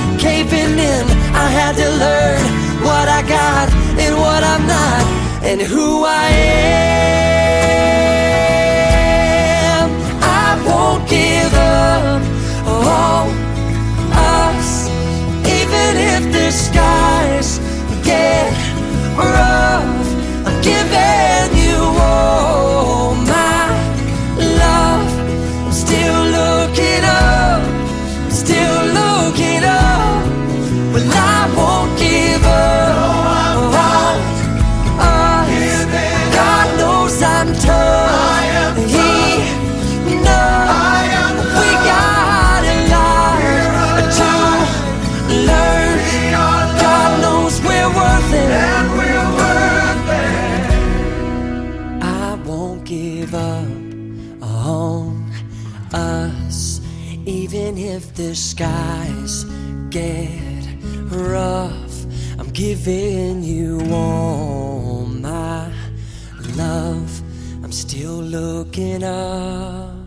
caving in. I had to learn what I got and what I'm not, and who I am. I won't give up on us, even if the skies get rough. I'm giving giving you all my love. I'm still looking up.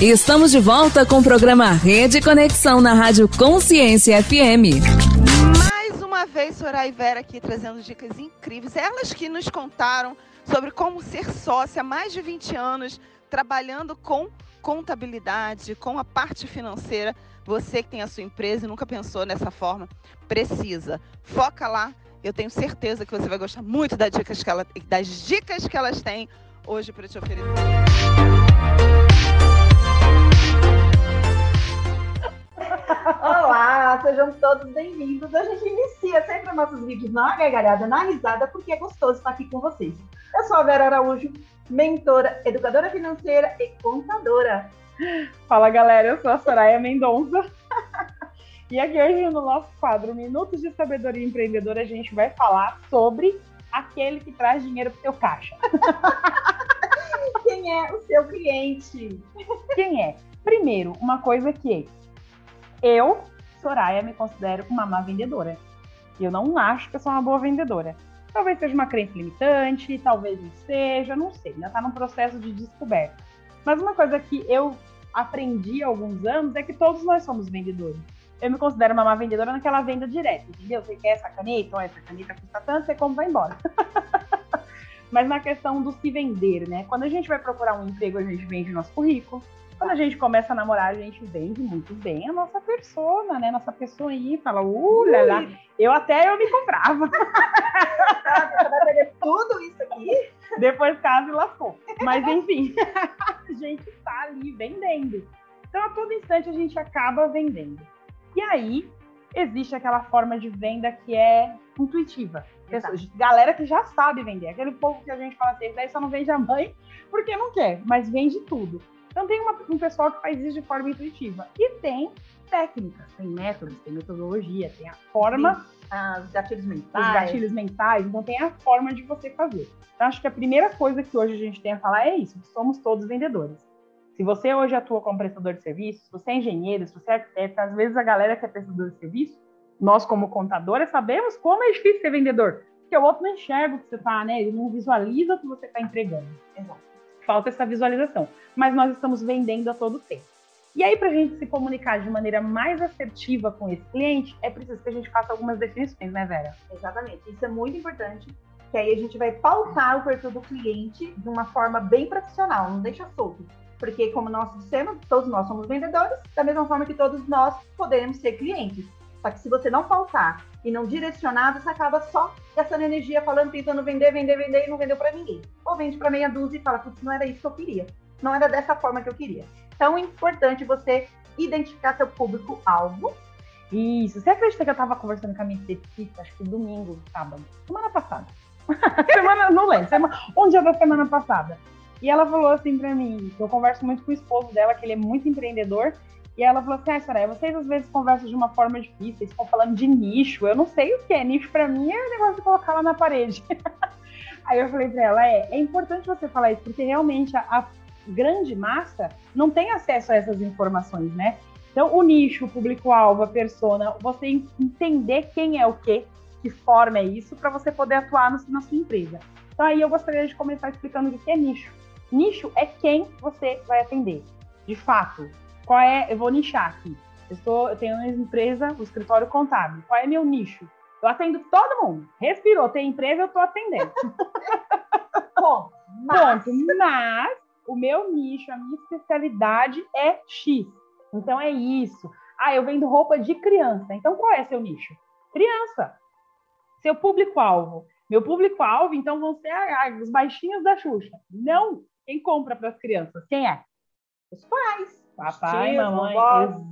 Estamos de volta com o programa Rede Conexão na Rádio Consciência FM. Mais uma vez, Soraya e Vera aqui trazendo dicas incríveis. Elas que nos contaram sobre como ser sócia há mais de 20 anos, trabalhando com contabilidade, com a parte financeira. Você que tem a sua empresa e nunca pensou nessa forma, precisa. Foca lá. Eu tenho certeza que você vai gostar muito das dicas que, ela, das dicas que elas têm hoje para te oferecer. Olá, sejam todos bem-vindos. A gente inicia sempre nossos vídeos na gargalhada, na risada, porque é gostoso estar aqui com vocês. Eu sou a Vera Araújo, mentora, educadora financeira e contadora. Fala galera, eu sou a Soraya Mendonça. E aqui hoje no nosso quadro Minutos de Sabedoria Empreendedora, a gente vai falar sobre aquele que traz dinheiro para o seu caixa. Quem é o seu cliente? Quem é? Primeiro, uma coisa que eu, Soraya, me considero uma má vendedora. Eu não acho que eu sou uma boa vendedora. Talvez seja uma crença limitante, talvez não seja, não sei. Ainda está num processo de descoberta. Mas uma coisa que eu aprendi há alguns anos é que todos nós somos vendedores. Eu me considero uma má vendedora naquela venda direta, entendeu? Você quer essa caneta, ou essa caneta custa tanto, você compra e vai embora. *laughs* Mas na questão do se vender, né? Quando a gente vai procurar um emprego, a gente vende nosso currículo. Quando a gente começa a namorar, a gente vende muito bem a nossa persona, né? Nossa pessoa aí fala, uh, lá, lá. Eu até eu me comprava. *laughs* Vai perder tudo isso aqui? Depois caso e lascou. Mas *laughs* enfim, *laughs* a gente está ali vendendo. Então, a todo instante a gente acaba vendendo. E aí, existe aquela forma de venda que é intuitiva. Pessoas, galera que já sabe vender. Aquele povo que a gente fala assim, daí só não vende a mãe porque não quer, mas vende tudo. Então tem uma, um pessoal que faz isso de forma intuitiva. E tem técnicas, tem métodos, tem metodologia, tem a forma. Os gatilhos mentais. Os gatilhos mentais, então tem a forma de você fazer. Então, acho que a primeira coisa que hoje a gente tem a falar é isso: somos todos vendedores. Se você hoje atua como prestador de serviço, se você é engenheiro, se você é arquiteto, às vezes a galera que é prestador de serviço, nós como contadores sabemos como é difícil ser vendedor. Porque o outro não enxerga o que você está, né? Ele não visualiza o que você está entregando. Exato. Falta essa visualização. Mas nós estamos vendendo a todo tempo. E aí, para a gente se comunicar de maneira mais assertiva com esse cliente, é preciso que a gente faça algumas definições, né, Vera? Exatamente. Isso é muito importante, que aí a gente vai pautar o perfil do cliente de uma forma bem profissional, não deixa solto. Porque, como nós dissemos, todos nós somos vendedores, da mesma forma que todos nós podemos ser clientes. Só que se você não pautar e não direcionar, você acaba só gastando energia falando, tentando vender, vender, vender e não vendeu para ninguém. Ou vende para meia dúzia e fala, putz, não era isso que eu queria. Não era dessa forma que eu queria. Então, é importante você identificar seu público-alvo. Isso. Você acredita que eu estava conversando com a minha esteticista, acho que domingo, sábado, semana passada. *laughs* semana, não lembro, semana, um dia da semana passada. E ela falou assim para mim, eu converso muito com o esposo dela, que ele é muito empreendedor, e ela falou assim, ah, Soraya, vocês às vezes conversam de uma forma difícil, vocês estão falando de nicho, eu não sei o que é nicho para mim, é o negócio de colocar lá na parede. *laughs* Aí eu falei para ela, é, é importante você falar isso, porque realmente a, a grande massa não tem acesso a essas informações, né? Então, o nicho, o público-alvo, a persona, você entender quem é o quê, que forma é isso, para você poder atuar no, na sua empresa. Então, aí eu gostaria de começar explicando o que é nicho. Nicho é quem você vai atender. De fato, qual é. Eu vou nichar aqui. Eu, estou, eu tenho uma empresa, o escritório contábil. Qual é meu nicho? Eu atendo todo mundo. Respirou, tem empresa, eu estou atendendo. *laughs* Bom, mas... Ponto. Mas o meu nicho, a minha especialidade é X. Então é isso. Ah, eu vendo roupa de criança. Então qual é seu nicho? Criança. Seu público-alvo. Meu público-alvo, então, vão ser os baixinhos da Xuxa. Não. Quem compra para as crianças? Quem é? Os pais. Papai, Tios, mamãe.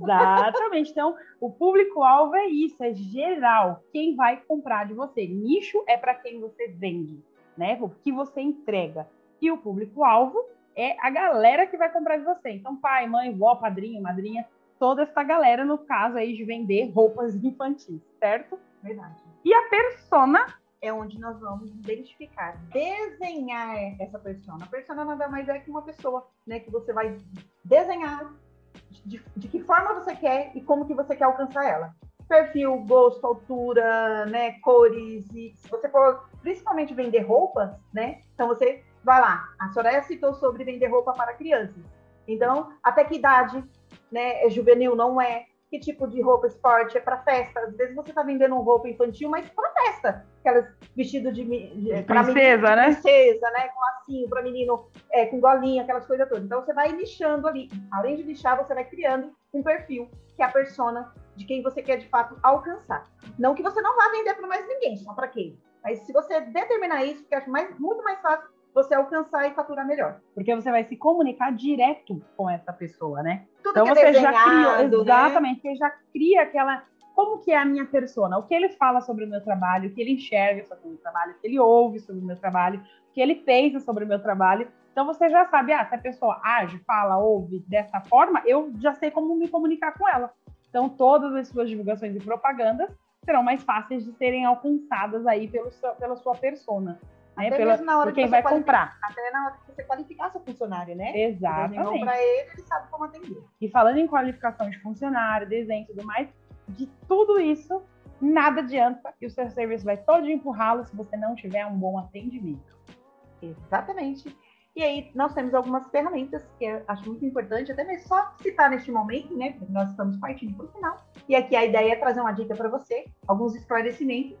Exatamente. Então, o público-alvo é isso, é geral. Quem vai comprar de você? Nicho é para quem você vende, né? O que você entrega. E o público-alvo é a galera que vai comprar de você. Então, pai, mãe, vó, padrinho, madrinha, toda essa galera, no caso aí de vender roupas infantis, certo? Verdade. E a persona É onde nós vamos identificar, desenhar essa persona. A persona nada mais é que uma pessoa, né? Que você vai desenhar de, de que forma você quer e como que você quer alcançar ela. Perfil, gosto, altura, né? Cores. E se você for principalmente vender roupas, né? Então você vai lá. A Soraya citou sobre vender roupa para crianças. Então, até que idade, né? É juvenil, não é? Que tipo de roupa esporte é para festa? Às vezes você está vendendo uma roupa infantil, mas para festa. Aquelas vestido de, de princesa, menino, né? Princesa, né? Com lacinho para menino, é, com golinha, aquelas coisas todas. Então você vai lixando ali. Além de lixar, você vai criando um perfil, que é a persona de quem você quer de fato alcançar. Não que você não vá vender para mais ninguém, só para quem. Mas se você determinar isso, que eu acho mais, muito mais fácil você alcançar e faturar melhor. porque você vai se comunicar direto com essa pessoa, né? Tudo Então que é você já desenhado, criou, né? exatamente, você já cria aquela como que é a minha persona, o que ele fala sobre o meu trabalho, o que ele enxerga sobre o meu trabalho, o que ele ouve sobre o meu trabalho, o que ele pensa sobre o meu trabalho. Então você já sabe, ah, se a pessoa age, fala, ouve dessa forma, eu já sei como me comunicar com ela. Então, todas as suas divulgações e propagandas serão mais fáceis de serem alcançadas aí pelo seu, pela sua persona. Né? Até Pela, mesmo na hora que quem vai comprar. Até na hora que você qualificar seu funcionário, né? Exatamente. para ele, ele sabe como atender. E falando em qualificação de funcionário, desenho e tudo mais, de tudo isso, nada adianta e o seu serviço vai todo empurrá-lo se você não tiver um bom atendimento. Exatamente. E aí, nós temos algumas ferramentas que eu acho muito importante, até mesmo só citar neste momento, né? Porque nós estamos partindo para o final. E aqui a ideia é trazer uma dica para você, alguns esclarecimentos.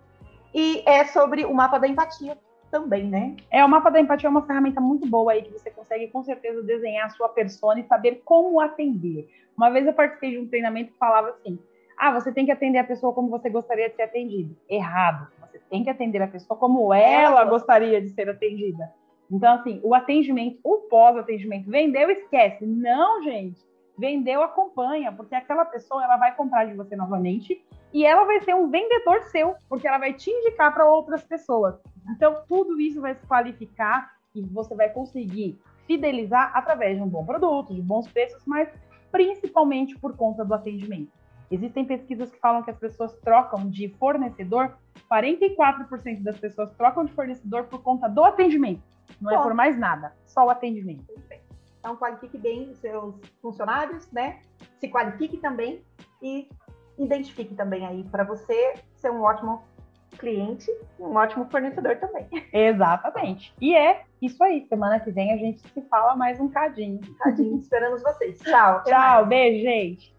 E é sobre o mapa da empatia também, né? É, o mapa da empatia é uma ferramenta muito boa aí que você consegue com certeza desenhar a sua persona e saber como atender. Uma vez eu participei de um treinamento que falava assim: ah, você tem que atender a pessoa como você gostaria de ser atendido. Errado. Você tem que atender a pessoa como ela gostaria de ser atendida. Então, assim, o atendimento, o pós-atendimento, vendeu, esquece. Não, gente. Vendeu, acompanha, porque aquela pessoa ela vai comprar de você novamente e ela vai ser um vendedor seu, porque ela vai te indicar para outras pessoas. Então, tudo isso vai se qualificar e você vai conseguir fidelizar através de um bom produto, de bons preços, mas principalmente por conta do atendimento. Existem pesquisas que falam que as pessoas trocam de fornecedor, 44% das pessoas trocam de fornecedor por conta do atendimento. Não é Bom. por mais nada, só o atendimento. Então, qualifique bem os seus funcionários, né? Se qualifique também e identifique também aí para você ser um ótimo cliente, um ótimo fornecedor também. *laughs* Exatamente. E é isso aí. Semana que vem a gente se fala mais um cadinho. Tadinho, esperamos vocês. Tchau. Tchau, mais. beijo, gente.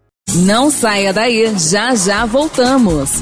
Não saia daí, já já voltamos.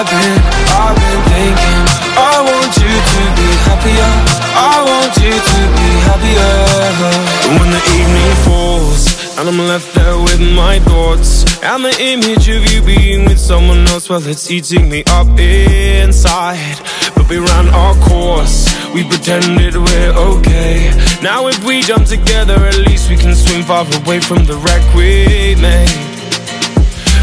I've been, I've been thinking. I want you to be happier. I want you to be happier. When the evening falls And I'm left there with my thoughts And the image of you being with someone else Well, it's eating me up inside. But we ran our course We pretended we're okay. Now if we jump together At least we can swim far away from the wreck we made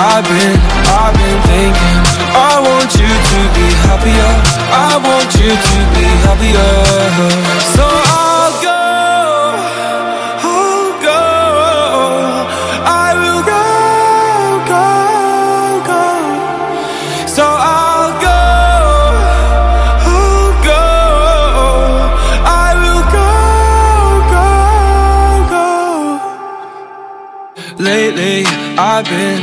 I've been, I've been thinking I want you to be happier. I want you to be happier. So I'll go I'll go. I will go, go, go. So I'll go I'll go. I will go, go, go. Lately, I've been,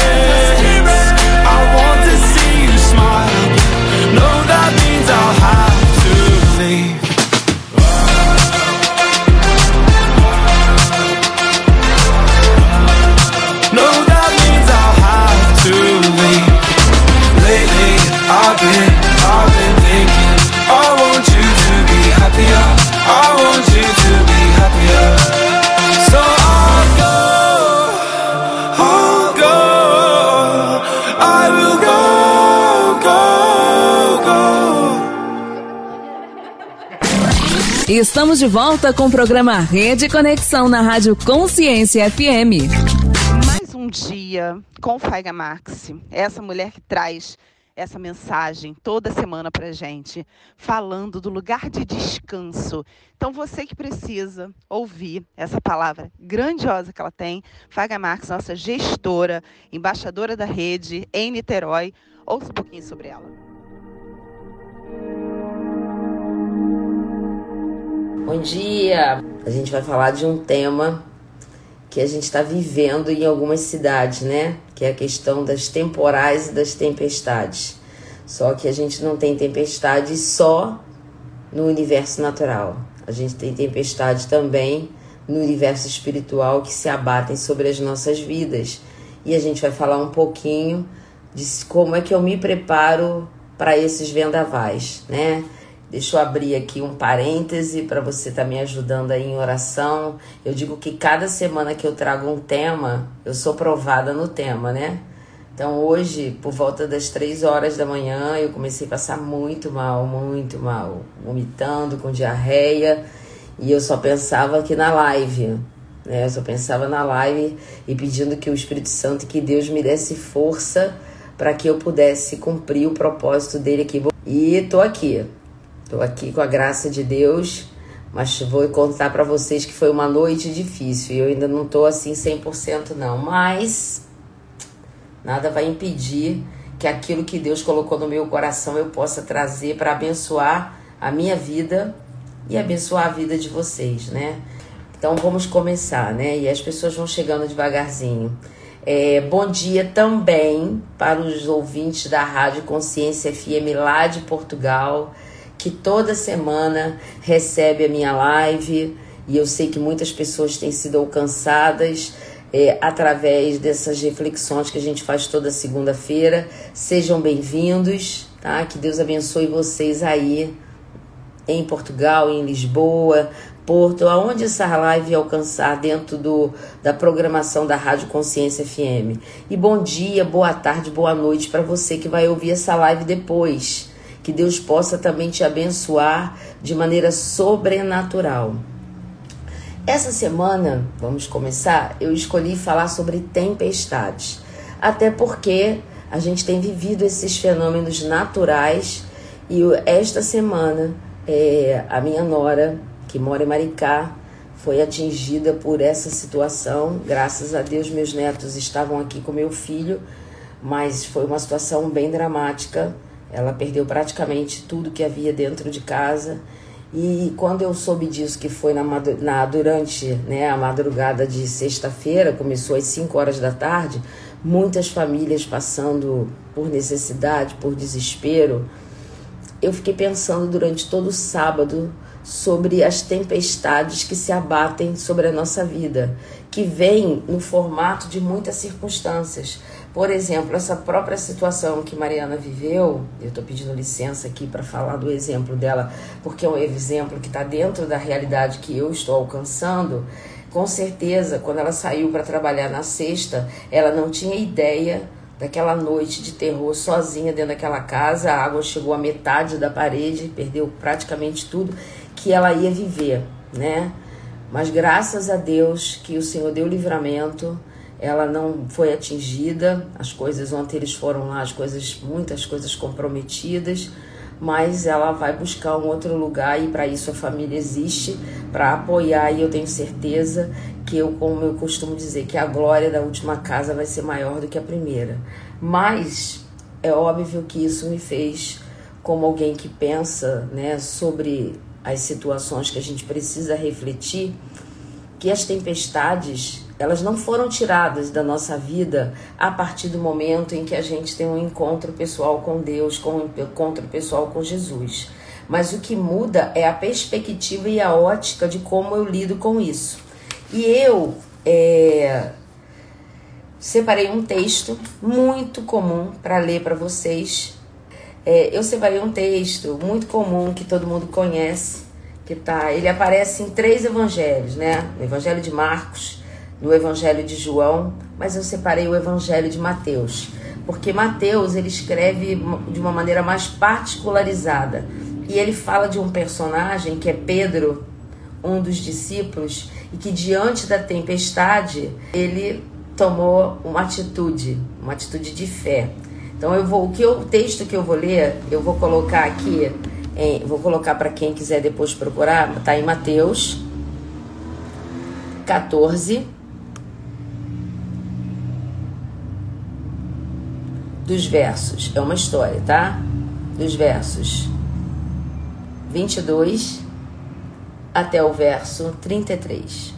Estamos de volta com o programa Rede Conexão na Rádio Consciência FM. Mais um dia com Faiga Max, essa mulher que traz essa mensagem toda semana para gente, falando do lugar de descanso. Então, você que precisa ouvir essa palavra grandiosa que ela tem, Faga Marques, nossa gestora, embaixadora da rede em Niterói, ouça um pouquinho sobre ela. Bom dia! A gente vai falar de um tema que a gente está vivendo em algumas cidades, né? Que é a questão das temporais e das tempestades. Só que a gente não tem tempestade só no universo natural. A gente tem tempestade também no universo espiritual que se abatem sobre as nossas vidas. E a gente vai falar um pouquinho de como é que eu me preparo para esses vendavais, né? Deixa eu abrir aqui um parêntese para você estar tá me ajudando aí em oração. Eu digo que cada semana que eu trago um tema, eu sou provada no tema, né? Então hoje, por volta das três horas da manhã, eu comecei a passar muito mal, muito mal, vomitando, com diarreia, e eu só pensava aqui na live, né? Eu só pensava na live e pedindo que o Espírito Santo que Deus me desse força para que eu pudesse cumprir o propósito dele aqui. E tô aqui, Estou aqui com a graça de Deus, mas vou contar para vocês que foi uma noite difícil. E eu ainda não estou assim 100% não, mas nada vai impedir que aquilo que Deus colocou no meu coração eu possa trazer para abençoar a minha vida e abençoar a vida de vocês, né? Então vamos começar, né? E as pessoas vão chegando devagarzinho. É, bom dia também para os ouvintes da Rádio Consciência FM lá de Portugal que toda semana recebe a minha live e eu sei que muitas pessoas têm sido alcançadas é, através dessas reflexões que a gente faz toda segunda-feira. Sejam bem-vindos, tá? Que Deus abençoe vocês aí em Portugal, em Lisboa, Porto, aonde essa live alcançar dentro do, da programação da Rádio Consciência FM. E bom dia, boa tarde, boa noite para você que vai ouvir essa live depois que Deus possa também te abençoar de maneira sobrenatural. Essa semana, vamos começar, eu escolhi falar sobre tempestades, até porque a gente tem vivido esses fenômenos naturais e esta semana é, a minha nora, que mora em Maricá, foi atingida por essa situação. Graças a Deus, meus netos estavam aqui com meu filho, mas foi uma situação bem dramática ela perdeu praticamente tudo que havia dentro de casa. E quando eu soube disso, que foi na, na durante né, a madrugada de sexta-feira, começou às 5 horas da tarde, muitas famílias passando por necessidade, por desespero. Eu fiquei pensando durante todo o sábado sobre as tempestades que se abatem sobre a nossa vida, que vêm no formato de muitas circunstâncias. Por exemplo, essa própria situação que Mariana viveu, eu estou pedindo licença aqui para falar do exemplo dela, porque é um exemplo que está dentro da realidade que eu estou alcançando. Com certeza, quando ela saiu para trabalhar na sexta, ela não tinha ideia daquela noite de terror sozinha dentro daquela casa. A água chegou à metade da parede, perdeu praticamente tudo que ela ia viver, né? Mas graças a Deus que o Senhor deu livramento ela não foi atingida, as coisas ontem eles foram lá, as coisas, muitas coisas comprometidas, mas ela vai buscar um outro lugar e para isso a família existe para apoiar e eu tenho certeza que eu, como eu costumo dizer, que a glória da última casa vai ser maior do que a primeira. Mas é óbvio que isso me fez como alguém que pensa, né, sobre as situações que a gente precisa refletir, que as tempestades elas não foram tiradas da nossa vida a partir do momento em que a gente tem um encontro pessoal com Deus, com um encontro pessoal com Jesus. Mas o que muda é a perspectiva e a ótica de como eu lido com isso. E eu é, separei um texto muito comum para ler para vocês. É, eu separei um texto muito comum que todo mundo conhece, que tá, ele aparece em três evangelhos, né? No Evangelho de Marcos, no Evangelho de João, mas eu separei o Evangelho de Mateus, porque Mateus ele escreve de uma maneira mais particularizada e ele fala de um personagem que é Pedro, um dos discípulos, e que diante da tempestade ele tomou uma atitude, uma atitude de fé. Então eu vou, o que eu, o texto que eu vou ler, eu vou colocar aqui, em, vou colocar para quem quiser depois procurar, tá em Mateus 14 dos versos, é uma história, tá? Dos versos 22 até o verso 33.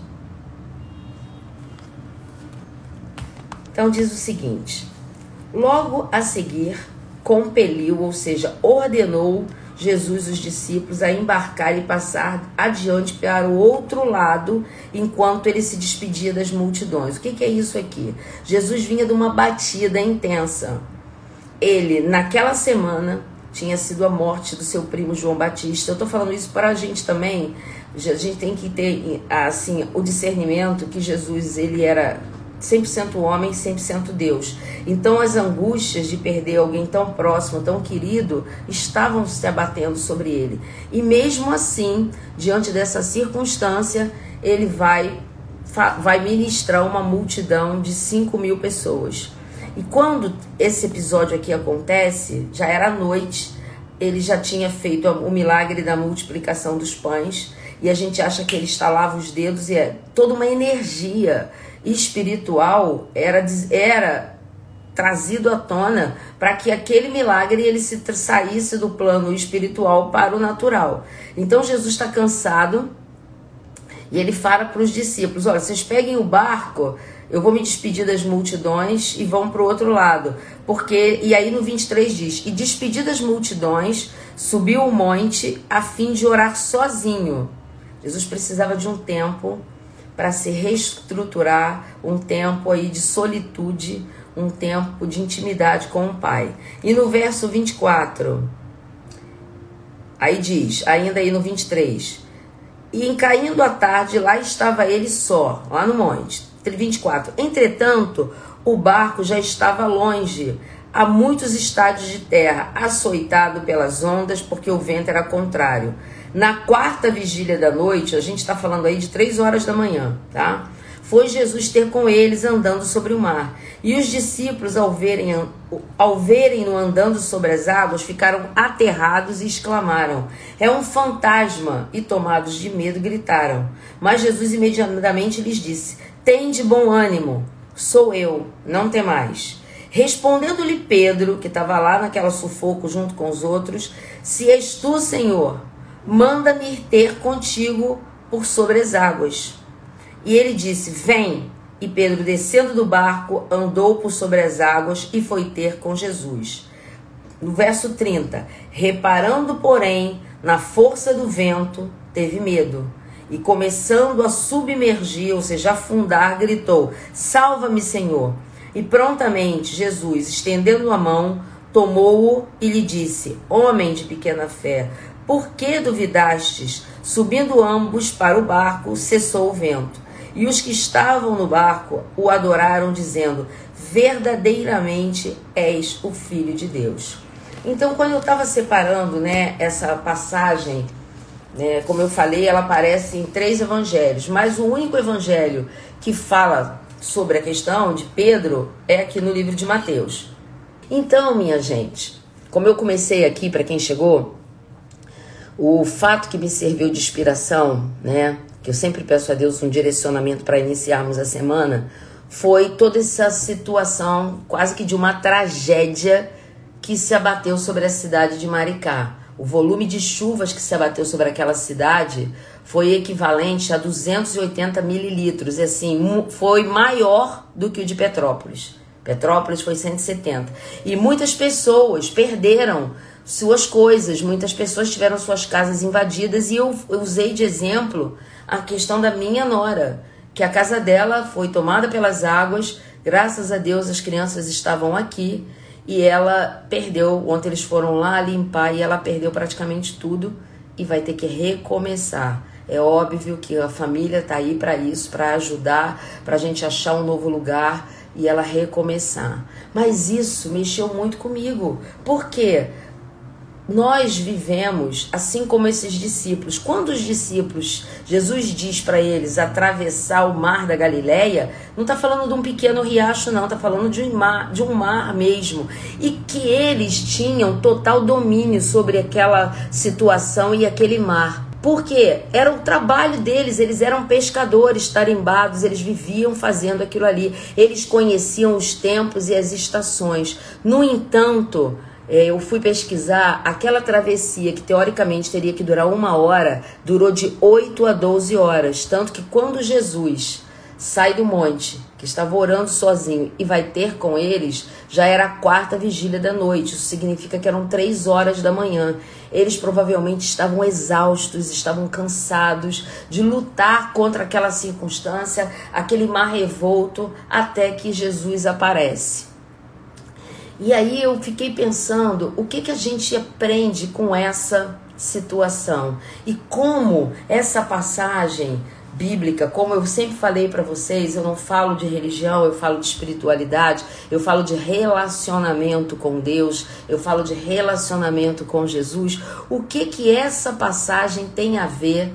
Então diz o seguinte: Logo a seguir, compeliu, ou seja, ordenou Jesus os discípulos a embarcar e passar adiante para o outro lado, enquanto ele se despedia das multidões. O que, que é isso aqui? Jesus vinha de uma batida intensa. Ele, naquela semana, tinha sido a morte do seu primo João Batista. Eu estou falando isso para a gente também. A gente tem que ter assim o discernimento que Jesus ele era 100% homem, 100% Deus. Então as angústias de perder alguém tão próximo, tão querido, estavam se abatendo sobre ele. E mesmo assim, diante dessa circunstância, ele vai, vai ministrar uma multidão de 5 mil pessoas. E quando esse episódio aqui acontece, já era noite, ele já tinha feito o milagre da multiplicação dos pães, e a gente acha que ele estalava os dedos e é toda uma energia espiritual era, era trazido à tona para que aquele milagre ele se saísse do plano espiritual para o natural. Então Jesus está cansado e ele fala para os discípulos: olha, vocês peguem o barco, eu vou me despedir das multidões e vão para o outro lado. Porque, e aí no 23 diz: E despedidas das multidões, subiu o monte a fim de orar sozinho. Jesus precisava de um tempo para se reestruturar, um tempo aí de solitude, um tempo de intimidade com o Pai. E no verso 24, aí diz, ainda aí no 23, e em caindo a tarde, lá estava ele só, lá no monte. 24. Entretanto, o barco já estava longe, a muitos estádios de terra, açoitado pelas ondas, porque o vento era contrário. Na quarta vigília da noite, a gente está falando aí de três horas da manhã, tá? Foi Jesus ter com eles andando sobre o mar. E os discípulos, ao verem, ao verem-no andando sobre as águas, ficaram aterrados e exclamaram: É um fantasma! E tomados de medo, gritaram. Mas Jesus imediatamente lhes disse: Tende bom ânimo, sou eu, não temais. Respondendo-lhe Pedro, que estava lá naquela sufoco junto com os outros: Se és tu, Senhor, manda-me ir ter contigo por sobre as águas. E ele disse: Vem. E Pedro, descendo do barco, andou por sobre as águas e foi ter com Jesus. No verso 30, reparando, porém, na força do vento, teve medo. E começando a submergir, ou seja, afundar, gritou: Salva-me, Senhor. E prontamente Jesus, estendendo a mão, tomou-o e lhe disse: Homem de pequena fé, por que duvidastes? Subindo ambos para o barco, cessou o vento. E os que estavam no barco o adoraram, dizendo: Verdadeiramente és o Filho de Deus. Então, quando eu estava separando né, essa passagem, né, como eu falei, ela aparece em três evangelhos, mas o único evangelho que fala sobre a questão de Pedro é aqui no livro de Mateus. Então, minha gente, como eu comecei aqui, para quem chegou, o fato que me serviu de inspiração, né, que eu sempre peço a Deus um direcionamento para iniciarmos a semana, foi toda essa situação quase que de uma tragédia que se abateu sobre a cidade de Maricá. O volume de chuvas que se abateu sobre aquela cidade foi equivalente a 280 mililitros, e assim, foi maior do que o de Petrópolis. Petrópolis foi 170. E muitas pessoas perderam suas coisas. Muitas pessoas tiveram suas casas invadidas e eu, eu usei de exemplo a questão da minha nora, que a casa dela foi tomada pelas águas. Graças a Deus as crianças estavam aqui e ela perdeu. Ontem eles foram lá limpar e ela perdeu praticamente tudo e vai ter que recomeçar. É óbvio que a família está aí para isso, para ajudar, para a gente achar um novo lugar e ela recomeçar. Mas isso mexeu muito comigo. Por quê? Nós vivemos assim como esses discípulos. Quando os discípulos, Jesus diz para eles atravessar o mar da Galileia, não está falando de um pequeno riacho, não, está falando de um, mar, de um mar mesmo. E que eles tinham total domínio sobre aquela situação e aquele mar. Porque era o trabalho deles, eles eram pescadores tarimbados, eles viviam fazendo aquilo ali, eles conheciam os tempos e as estações. No entanto, eu fui pesquisar aquela travessia que teoricamente teria que durar uma hora, durou de 8 a 12 horas. Tanto que quando Jesus sai do monte, que estava orando sozinho, e vai ter com eles, já era a quarta vigília da noite. Isso significa que eram três horas da manhã. Eles provavelmente estavam exaustos, estavam cansados de lutar contra aquela circunstância, aquele mar revolto, até que Jesus aparece. E aí eu fiquei pensando o que, que a gente aprende com essa situação e como essa passagem bíblica, como eu sempre falei para vocês, eu não falo de religião, eu falo de espiritualidade, eu falo de relacionamento com Deus, eu falo de relacionamento com Jesus. O que que essa passagem tem a ver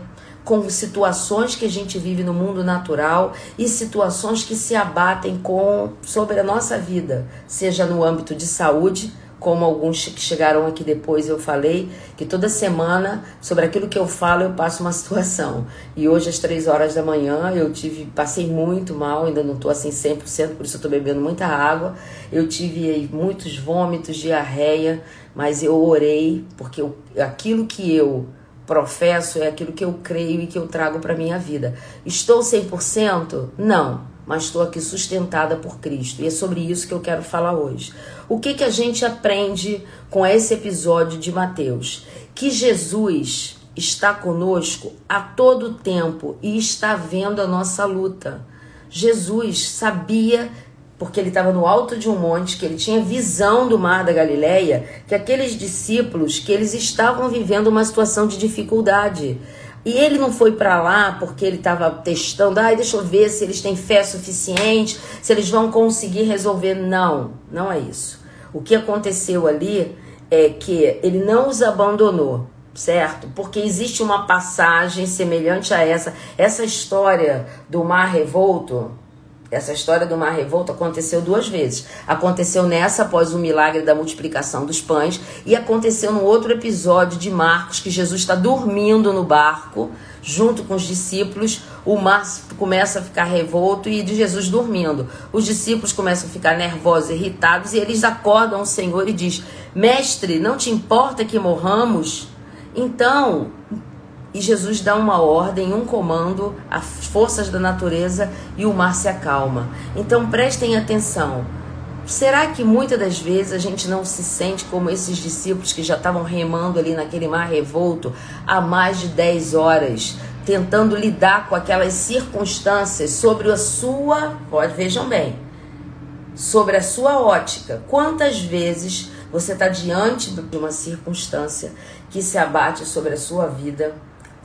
com situações que a gente vive no mundo natural e situações que se abatem com sobre a nossa vida, seja no âmbito de saúde, como alguns que chegaram aqui depois eu falei, que toda semana, sobre aquilo que eu falo, eu passo uma *laughs* situação. E hoje, às três horas da manhã, eu tive, passei muito mal, ainda não estou assim 100%, por isso eu estou bebendo muita água. Eu tive muitos vômitos, diarreia, mas eu orei, porque eu, aquilo que eu professo é aquilo que eu creio e que eu trago para minha vida. Estou 100%? Não, mas estou aqui sustentada por Cristo. E é sobre isso que eu quero falar hoje. O que que a gente aprende com esse episódio de Mateus? Que Jesus está conosco a todo tempo e está vendo a nossa luta. Jesus sabia porque ele estava no alto de um monte, que ele tinha visão do mar da Galileia, que aqueles discípulos, que eles estavam vivendo uma situação de dificuldade. E ele não foi para lá porque ele estava testando, ai, deixa eu ver se eles têm fé suficiente, se eles vão conseguir resolver. Não, não é isso. O que aconteceu ali é que ele não os abandonou, certo? Porque existe uma passagem semelhante a essa, essa história do mar revolto, essa história do mar revolto aconteceu duas vezes. Aconteceu nessa após o milagre da multiplicação dos pães e aconteceu no outro episódio de Marcos que Jesus está dormindo no barco junto com os discípulos. O mar começa a ficar revolto e de Jesus dormindo. Os discípulos começam a ficar nervosos, irritados e eles acordam o Senhor e diz: Mestre, não te importa que morramos? Então, e Jesus dá uma ordem, um comando às forças da natureza e o mar se acalma. Então prestem atenção. Será que muitas das vezes a gente não se sente como esses discípulos que já estavam remando ali naquele mar revolto há mais de 10 horas, tentando lidar com aquelas circunstâncias sobre a sua, pode vejam bem, sobre a sua ótica? Quantas vezes você está diante de uma circunstância que se abate sobre a sua vida?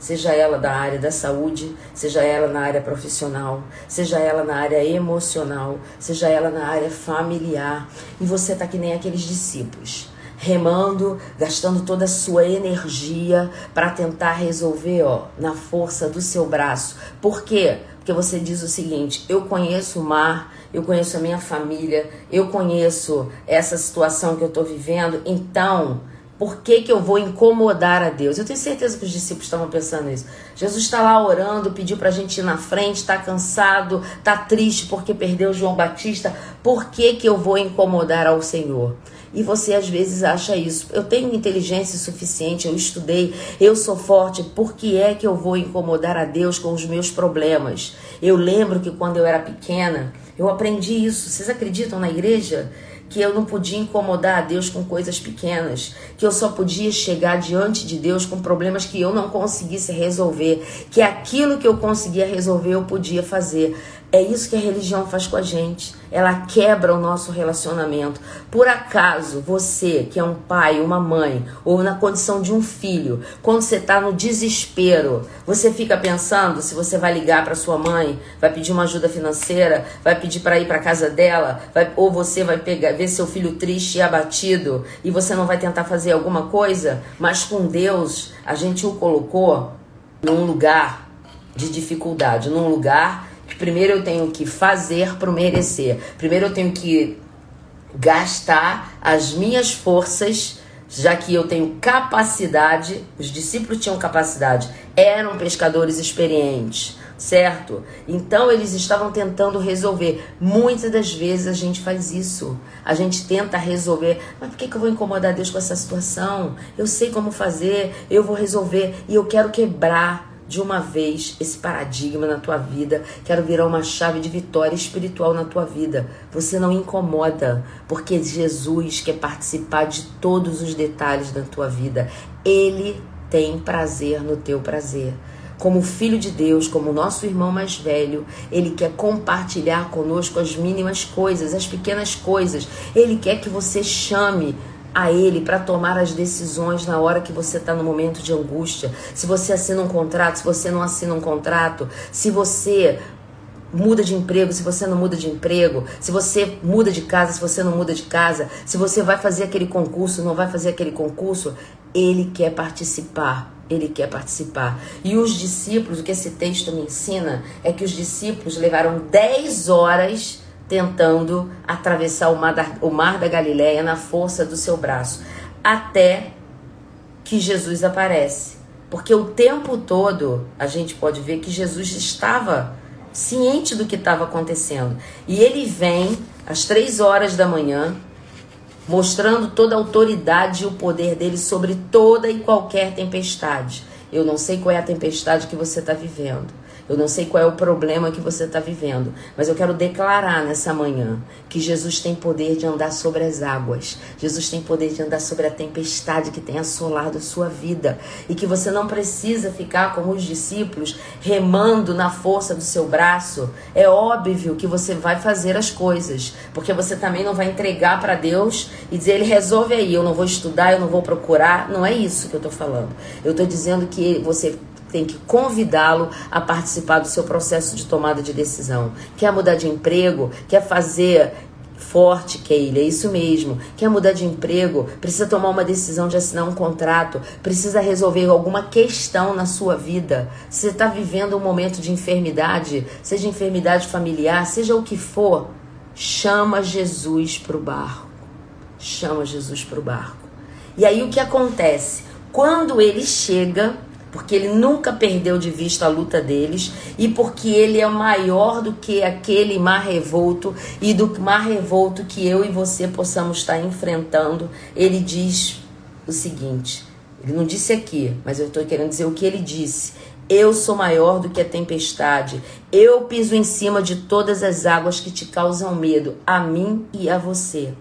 Seja ela da área da saúde, seja ela na área profissional, seja ela na área emocional, seja ela na área familiar. E você tá que nem aqueles discípulos, remando, gastando toda a sua energia para tentar resolver, ó, na força do seu braço. Por quê? Porque você diz o seguinte: eu conheço o mar, eu conheço a minha família, eu conheço essa situação que eu estou vivendo, então por que, que eu vou incomodar a Deus? Eu tenho certeza que os discípulos estavam pensando nisso. Jesus está lá orando, pediu para a gente ir na frente, está cansado, está triste porque perdeu João Batista. Por que, que eu vou incomodar ao Senhor? E você às vezes acha isso. Eu tenho inteligência suficiente, eu estudei, eu sou forte. Por que é que eu vou incomodar a Deus com os meus problemas? Eu lembro que quando eu era pequena, eu aprendi isso. Vocês acreditam na igreja? Que eu não podia incomodar a Deus com coisas pequenas, que eu só podia chegar diante de Deus com problemas que eu não conseguisse resolver, que aquilo que eu conseguia resolver eu podia fazer. É isso que a religião faz com a gente. Ela quebra o nosso relacionamento. Por acaso, você que é um pai, uma mãe, ou na condição de um filho, quando você está no desespero, você fica pensando se você vai ligar para sua mãe, vai pedir uma ajuda financeira, vai pedir para ir para casa dela, vai, ou você vai pegar, ver seu filho triste e abatido e você não vai tentar fazer alguma coisa, mas com Deus a gente o colocou num lugar de dificuldade, num lugar primeiro eu tenho que fazer para merecer. Primeiro eu tenho que gastar as minhas forças, já que eu tenho capacidade. Os discípulos tinham capacidade, eram pescadores experientes, certo? Então eles estavam tentando resolver. Muitas das vezes a gente faz isso. A gente tenta resolver. Mas por que, que eu vou incomodar Deus com essa situação? Eu sei como fazer, eu vou resolver e eu quero quebrar de uma vez esse paradigma na tua vida. Quero virar uma chave de vitória espiritual na tua vida. Você não incomoda, porque Jesus quer participar de todos os detalhes da tua vida. Ele tem prazer no teu prazer. Como filho de Deus, como nosso irmão mais velho, ele quer compartilhar conosco as mínimas coisas, as pequenas coisas. Ele quer que você chame a Ele para tomar as decisões na hora que você está no momento de angústia. Se você assina um contrato, se você não assina um contrato, se você muda de emprego, se você não muda de emprego, se você muda de casa, se você não muda de casa, se você vai fazer aquele concurso, não vai fazer aquele concurso, Ele quer participar. Ele quer participar. E os discípulos, o que esse texto me ensina é que os discípulos levaram 10 horas tentando atravessar o mar, da, o mar da Galileia na força do seu braço, até que Jesus aparece. Porque o tempo todo a gente pode ver que Jesus estava ciente do que estava acontecendo. E ele vem às três horas da manhã, mostrando toda a autoridade e o poder dele sobre toda e qualquer tempestade. Eu não sei qual é a tempestade que você está vivendo. Eu não sei qual é o problema que você está vivendo, mas eu quero declarar nessa manhã que Jesus tem poder de andar sobre as águas. Jesus tem poder de andar sobre a tempestade que tem assolado a sua vida e que você não precisa ficar como os discípulos remando na força do seu braço. É óbvio que você vai fazer as coisas, porque você também não vai entregar para Deus e dizer ele resolve aí, eu não vou estudar, eu não vou procurar. Não é isso que eu estou falando. Eu estou dizendo que você tem que convidá-lo a participar do seu processo de tomada de decisão. Quer mudar de emprego? Quer fazer forte, Keila, é isso mesmo. Quer mudar de emprego? Precisa tomar uma decisão de assinar um contrato? Precisa resolver alguma questão na sua vida? Você está vivendo um momento de enfermidade, seja enfermidade familiar, seja o que for, chama Jesus para o barco. Chama Jesus para o barco. E aí o que acontece? Quando ele chega, porque ele nunca perdeu de vista a luta deles e porque ele é maior do que aquele mar revolto e do mar revolto que eu e você possamos estar enfrentando. Ele diz o seguinte: ele não disse aqui, mas eu estou querendo dizer o que ele disse. Eu sou maior do que a tempestade. Eu piso em cima de todas as águas que te causam medo, a mim e a você.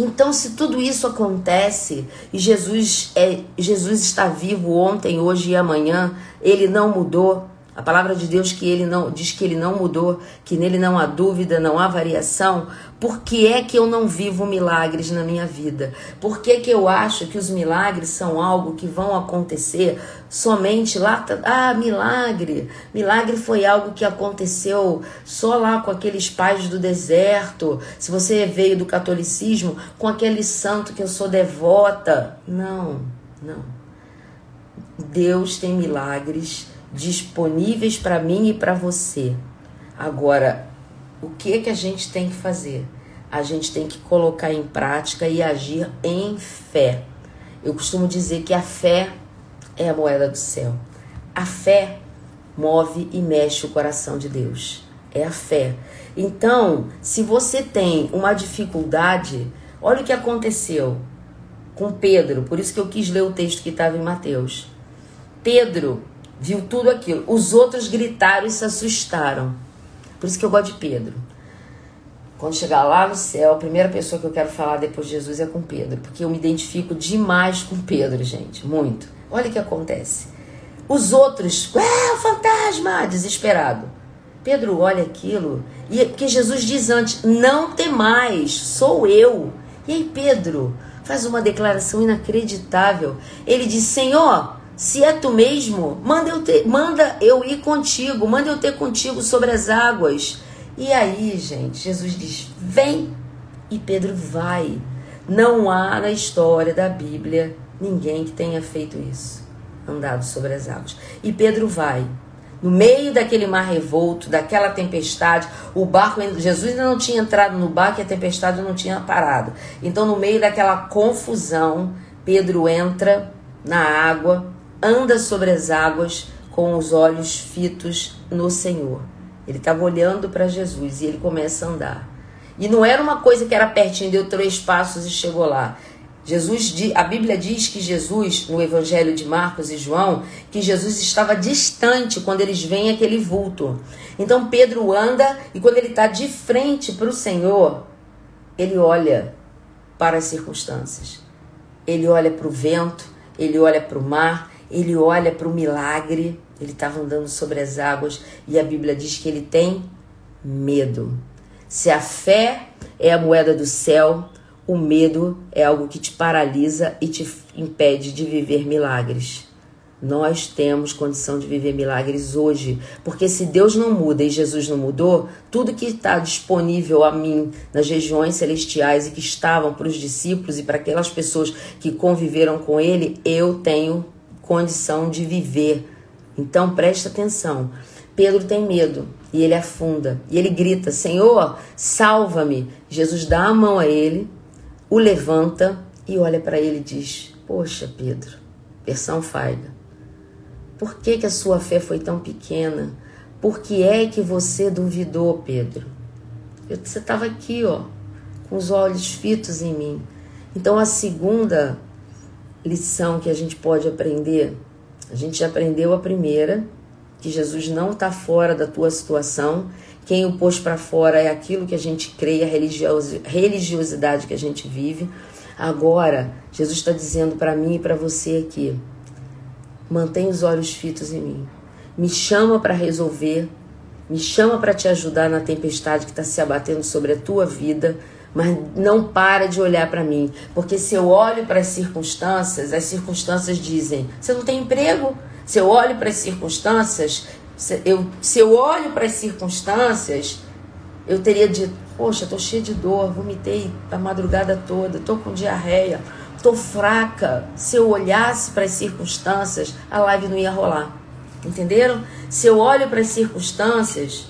Então, se tudo isso acontece e Jesus é Jesus está vivo ontem, hoje e amanhã, ele não mudou, a palavra de Deus que ele não diz que ele não mudou, que nele não há dúvida, não há variação. Por que é que eu não vivo milagres na minha vida? Por que, que eu acho que os milagres são algo que vão acontecer somente lá? Ah, milagre! Milagre foi algo que aconteceu só lá com aqueles pais do deserto. Se você veio do catolicismo, com aquele santo que eu sou devota. Não, não. Deus tem milagres disponíveis para mim e para você. Agora, o que é que a gente tem que fazer? A gente tem que colocar em prática e agir em fé. Eu costumo dizer que a fé é a moeda do céu. A fé move e mexe o coração de Deus. É a fé. Então, se você tem uma dificuldade, olha o que aconteceu com Pedro. Por isso que eu quis ler o texto que estava em Mateus. Pedro viu tudo aquilo. Os outros gritaram e se assustaram. Por isso que eu gosto de Pedro. Quando chegar lá no céu, a primeira pessoa que eu quero falar depois de Jesus é com Pedro, porque eu me identifico demais com Pedro, gente, muito. Olha o que acontece. Os outros, é o fantasma, desesperado. Pedro olha aquilo, e porque Jesus diz antes: Não temais, sou eu. E aí Pedro faz uma declaração inacreditável. Ele diz: Senhor, se é tu mesmo, manda eu, ter, manda eu ir contigo, manda eu ter contigo sobre as águas. E aí, gente, Jesus diz: Vem. E Pedro vai. Não há na história da Bíblia ninguém que tenha feito isso, andado sobre as águas. E Pedro vai. No meio daquele mar revolto, daquela tempestade, o barco, Jesus ainda não tinha entrado no barco e a tempestade não tinha parado. Então, no meio daquela confusão, Pedro entra na água, anda sobre as águas com os olhos fitos no Senhor. Ele estava olhando para Jesus e ele começa a andar. E não era uma coisa que era pertinho, deu três passos e chegou lá. Jesus, a Bíblia diz que Jesus, no Evangelho de Marcos e João, que Jesus estava distante quando eles veem aquele vulto. Então Pedro anda e quando ele está de frente para o Senhor, ele olha para as circunstâncias. Ele olha para o vento, ele olha para o mar, ele olha para o milagre. Ele estava andando sobre as águas e a Bíblia diz que ele tem medo. Se a fé é a moeda do céu, o medo é algo que te paralisa e te impede de viver milagres. Nós temos condição de viver milagres hoje, porque se Deus não muda e Jesus não mudou, tudo que está disponível a mim nas regiões celestiais e que estavam para os discípulos e para aquelas pessoas que conviveram com Ele, eu tenho condição de viver. Então preste atenção. Pedro tem medo e ele afunda e ele grita: Senhor, salva-me. Jesus dá a mão a ele o levanta e olha para ele e diz: Poxa, Pedro, versão Faiga, por que, que a sua fé foi tão pequena? Por que é que você duvidou, Pedro? Eu, você estava aqui, ó, com os olhos fitos em mim. Então, a segunda lição que a gente pode aprender, a gente já aprendeu a primeira, que Jesus não está fora da tua situação quem o pôs para fora é aquilo que a gente crê, a religiosidade que a gente vive. Agora, Jesus está dizendo para mim e para você aqui: mantém os olhos fitos em mim. Me chama para resolver, me chama para te ajudar na tempestade que está se abatendo sobre a tua vida, mas não para de olhar para mim, porque se eu olho para as circunstâncias, as circunstâncias dizem: você não tem emprego? Se eu olho para as circunstâncias, se eu, se eu olho para as circunstâncias, eu teria dito: Poxa, tô cheia de dor, vomitei a madrugada toda, tô com diarreia, tô fraca. Se eu olhasse para as circunstâncias, a live não ia rolar. Entenderam? Se eu olho para as circunstâncias,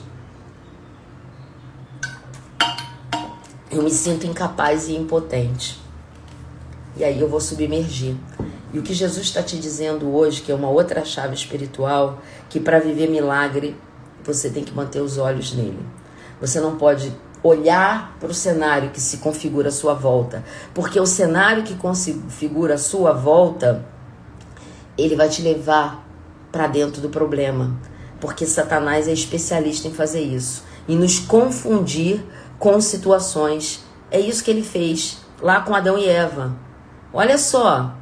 eu me sinto incapaz e impotente. E aí eu vou submergir. E o que Jesus está te dizendo hoje, que é uma outra chave espiritual, que para viver milagre você tem que manter os olhos nele. Você não pode olhar para o cenário que se configura à sua volta, porque o cenário que configura a sua volta, ele vai te levar para dentro do problema, porque Satanás é especialista em fazer isso e nos confundir com situações. É isso que ele fez lá com Adão e Eva. Olha só,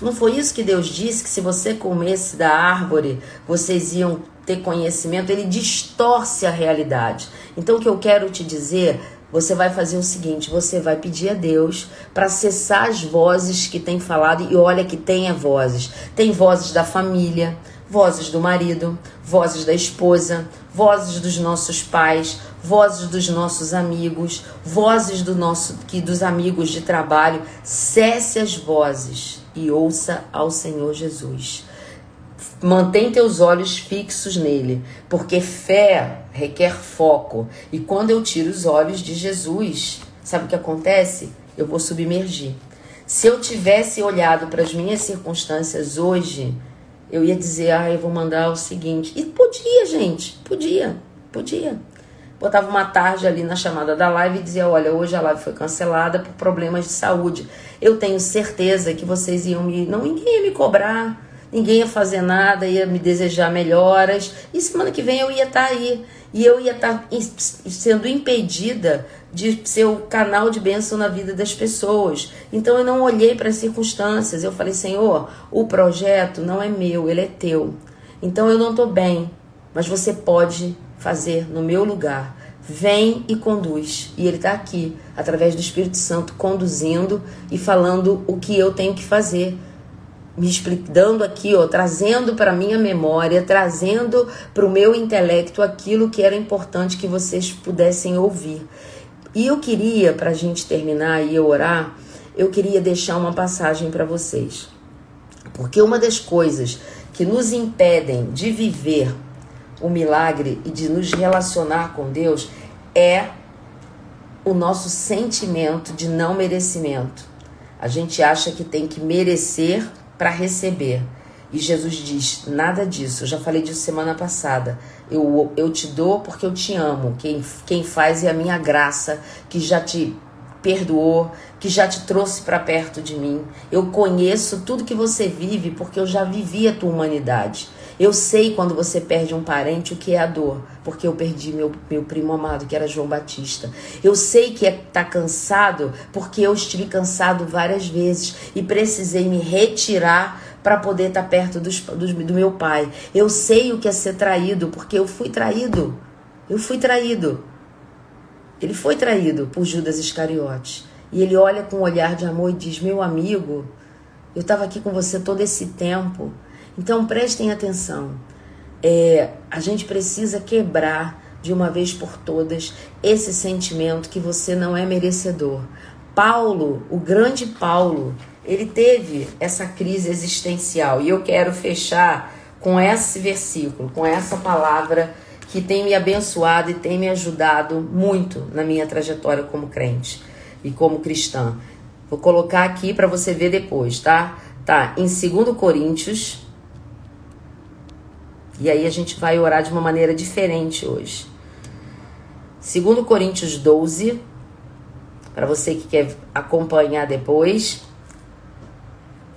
não foi isso que Deus disse que se você comesse da árvore, vocês iam ter conhecimento? Ele distorce a realidade. Então o que eu quero te dizer, você vai fazer o seguinte, você vai pedir a Deus para cessar as vozes que tem falado e olha que tem vozes. Tem vozes da família, vozes do marido, vozes da esposa, vozes dos nossos pais, vozes dos nossos amigos, vozes do nosso que dos amigos de trabalho. Cesse as vozes e ouça ao Senhor Jesus. Mantém teus olhos fixos nele, porque fé requer foco. E quando eu tiro os olhos de Jesus, sabe o que acontece? Eu vou submergir. Se eu tivesse olhado para as minhas circunstâncias hoje, eu ia dizer, ah, eu vou mandar o seguinte. E podia, gente, podia, podia botava uma tarde ali na chamada da live e dizia: Olha, hoje a live foi cancelada por problemas de saúde. Eu tenho certeza que vocês iam me. Não, ninguém ia me cobrar, ninguém ia fazer nada, ia me desejar melhoras. E semana que vem eu ia estar tá aí. E eu ia estar tá sendo impedida de ser o canal de bênção na vida das pessoas. Então eu não olhei para as circunstâncias. Eu falei: Senhor, o projeto não é meu, ele é teu. Então eu não estou bem, mas você pode fazer no meu lugar. Vem e conduz. E Ele está aqui, através do Espírito Santo, conduzindo e falando o que eu tenho que fazer me explicando aqui, ó, trazendo para minha memória, trazendo para o meu intelecto aquilo que era importante que vocês pudessem ouvir. E eu queria, para a gente terminar e orar, eu queria deixar uma passagem para vocês. Porque uma das coisas que nos impedem de viver o milagre e de nos relacionar com Deus é o nosso sentimento de não merecimento. A gente acha que tem que merecer para receber. E Jesus diz: nada disso. Eu já falei disso semana passada. Eu, eu te dou porque eu te amo. Quem, quem faz é a minha graça, que já te perdoou, que já te trouxe para perto de mim. Eu conheço tudo que você vive porque eu já vivi a tua humanidade. Eu sei quando você perde um parente o que é a dor, porque eu perdi meu, meu primo amado, que era João Batista. Eu sei que é tá cansado, porque eu estive cansado várias vezes e precisei me retirar para poder estar tá perto dos, dos, do meu pai. Eu sei o que é ser traído, porque eu fui traído. Eu fui traído. Ele foi traído por Judas Iscariotes. E ele olha com um olhar de amor e diz: Meu amigo, eu estava aqui com você todo esse tempo. Então prestem atenção. É, a gente precisa quebrar de uma vez por todas esse sentimento que você não é merecedor. Paulo, o grande Paulo, ele teve essa crise existencial e eu quero fechar com esse versículo, com essa palavra que tem me abençoado e tem me ajudado muito na minha trajetória como crente e como cristã. Vou colocar aqui para você ver depois, tá? Tá em 2 Coríntios e aí a gente vai orar de uma maneira diferente hoje. Segundo Coríntios 12, para você que quer acompanhar depois,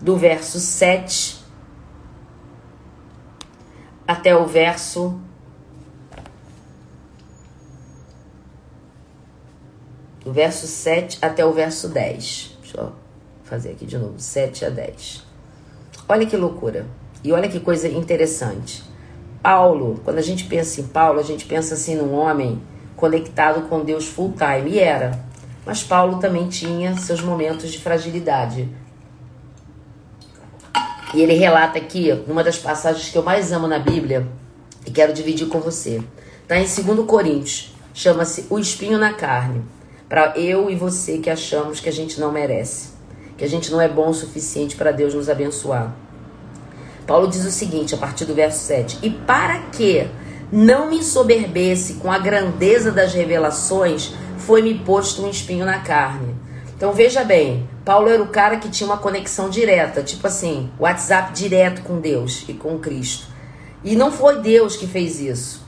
do verso 7 até o verso do verso 7 até o verso 10. Deixa eu fazer aqui de novo, 7 a 10. Olha que loucura. E olha que coisa interessante. Paulo, quando a gente pensa em Paulo, a gente pensa assim num homem conectado com Deus full time, e era. Mas Paulo também tinha seus momentos de fragilidade. E ele relata aqui, numa das passagens que eu mais amo na Bíblia, e quero dividir com você. Está em 2 Coríntios, chama-se O Espinho na Carne. Para eu e você que achamos que a gente não merece, que a gente não é bom o suficiente para Deus nos abençoar. Paulo diz o seguinte, a partir do verso 7: E para que não me ensoberbesse com a grandeza das revelações, foi-me posto um espinho na carne. Então veja bem, Paulo era o cara que tinha uma conexão direta, tipo assim, WhatsApp direto com Deus e com Cristo. E não foi Deus que fez isso.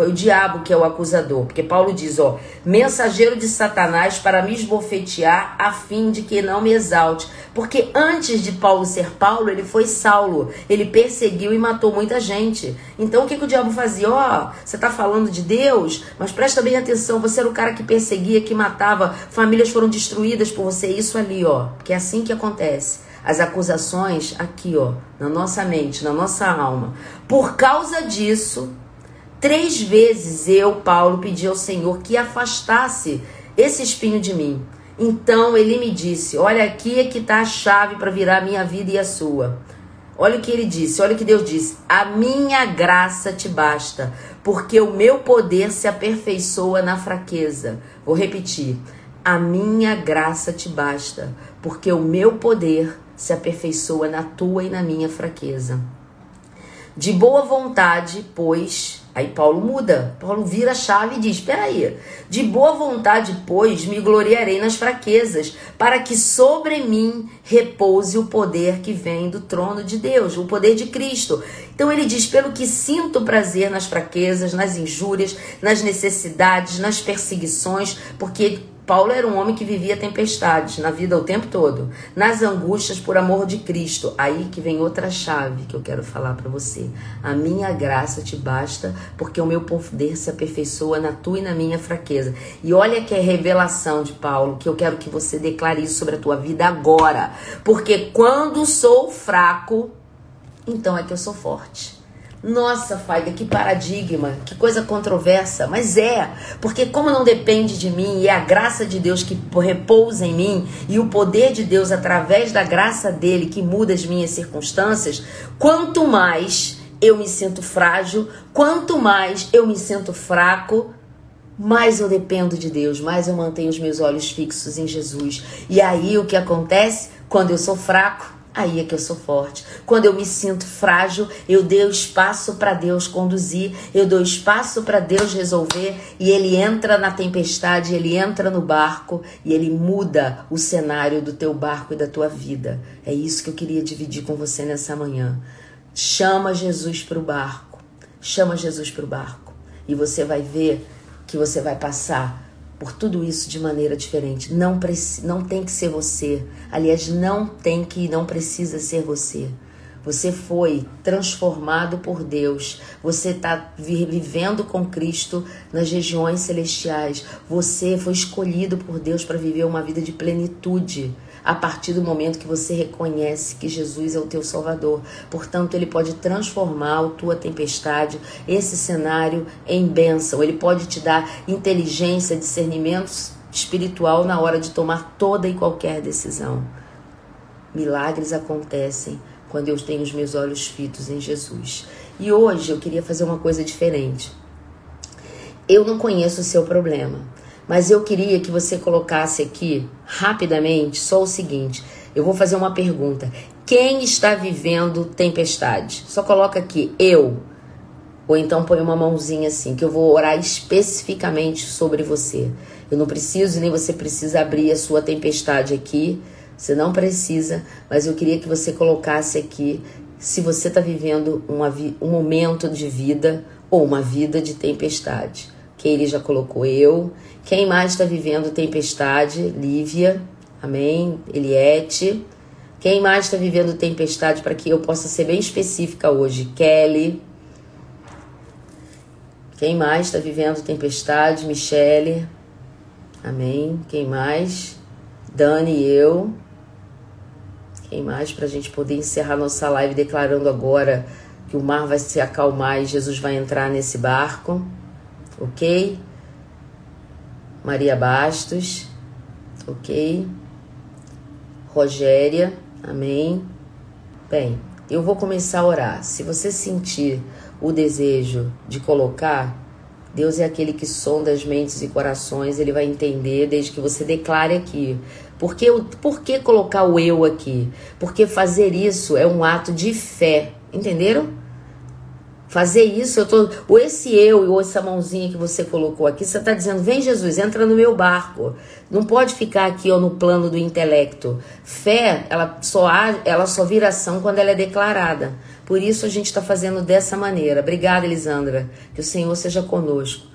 Foi o diabo que é o acusador, porque Paulo diz, ó, mensageiro de Satanás para me esbofetear a fim de que não me exalte. Porque antes de Paulo ser Paulo, ele foi Saulo. Ele perseguiu e matou muita gente. Então o que, que o diabo fazia? Ó, você tá falando de Deus, mas presta bem atenção, você era o cara que perseguia, que matava, famílias foram destruídas por você, isso ali, ó. Que é assim que acontece as acusações aqui, ó, na nossa mente, na nossa alma. Por causa disso, Três vezes eu, Paulo, pedi ao Senhor que afastasse esse espinho de mim. Então ele me disse: Olha, aqui é que está a chave para virar a minha vida e a sua. Olha o que ele disse, olha o que Deus disse: A minha graça te basta, porque o meu poder se aperfeiçoa na fraqueza. Vou repetir: A minha graça te basta, porque o meu poder se aperfeiçoa na tua e na minha fraqueza. De boa vontade, pois, Aí Paulo muda, Paulo vira a chave e diz: Espera aí, de boa vontade, pois, me gloriarei nas fraquezas, para que sobre mim repouse o poder que vem do trono de Deus, o poder de Cristo. Então ele diz: pelo que sinto prazer nas fraquezas, nas injúrias, nas necessidades, nas perseguições, porque Paulo era um homem que vivia tempestades na vida o tempo todo, nas angústias por amor de Cristo. Aí que vem outra chave que eu quero falar para você. A minha graça te basta, porque o meu poder se aperfeiçoa na tua e na minha fraqueza. E olha que é revelação de Paulo, que eu quero que você declare isso sobre a tua vida agora. Porque quando sou fraco, então é que eu sou forte. Nossa, Faiga, que paradigma, que coisa controversa, mas é, porque como não depende de mim e é a graça de Deus que repousa em mim e o poder de Deus através da graça dele que muda as minhas circunstâncias, quanto mais eu me sinto frágil, quanto mais eu me sinto fraco, mais eu dependo de Deus, mais eu mantenho os meus olhos fixos em Jesus. E aí o que acontece? Quando eu sou fraco, aí é que eu sou forte. Quando eu me sinto frágil, eu dou espaço para Deus conduzir, eu dou espaço para Deus resolver e ele entra na tempestade, ele entra no barco e ele muda o cenário do teu barco e da tua vida. É isso que eu queria dividir com você nessa manhã. Chama Jesus para o barco. Chama Jesus para o barco. E você vai ver que você vai passar por tudo isso de maneira diferente. Não, não tem que ser você. Aliás, não tem que não precisa ser você. Você foi transformado por Deus. Você está vivendo com Cristo nas regiões celestiais. Você foi escolhido por Deus para viver uma vida de plenitude a partir do momento que você reconhece que Jesus é o teu Salvador. Portanto, ele pode transformar a tua tempestade, esse cenário, em bênção. Ele pode te dar inteligência, discernimento espiritual na hora de tomar toda e qualquer decisão. Milagres acontecem quando eu tenho os meus olhos fitos em Jesus. E hoje eu queria fazer uma coisa diferente. Eu não conheço o seu problema. Mas eu queria que você colocasse aqui rapidamente só o seguinte: eu vou fazer uma pergunta. Quem está vivendo tempestade? Só coloca aqui eu. Ou então põe uma mãozinha assim, que eu vou orar especificamente sobre você. Eu não preciso nem você precisa abrir a sua tempestade aqui. Você não precisa, mas eu queria que você colocasse aqui se você está vivendo uma, um momento de vida ou uma vida de tempestade. Que ele já colocou eu, quem mais está vivendo tempestade? Lívia. Amém. Eliette. Quem mais está vivendo tempestade para que eu possa ser bem específica hoje? Kelly. Quem mais está vivendo tempestade? Michele. Amém. Quem mais? Dani e eu. Quem mais para a gente poder encerrar nossa live declarando agora que o mar vai se acalmar e Jesus vai entrar nesse barco, ok? Maria Bastos, ok? Rogéria, amém? Bem, eu vou começar a orar. Se você sentir o desejo de colocar, Deus é aquele que sonda as mentes e corações, ele vai entender desde que você declare aqui. Por que, por que colocar o eu aqui? Porque fazer isso é um ato de fé, entenderam? Fazer isso, eu tô, ou esse eu, ou essa mãozinha que você colocou aqui, você está dizendo, vem Jesus, entra no meu barco. Não pode ficar aqui ó, no plano do intelecto. Fé, ela só, ela só vira ação quando ela é declarada. Por isso a gente está fazendo dessa maneira. Obrigada, Elisandra. Que o Senhor seja conosco.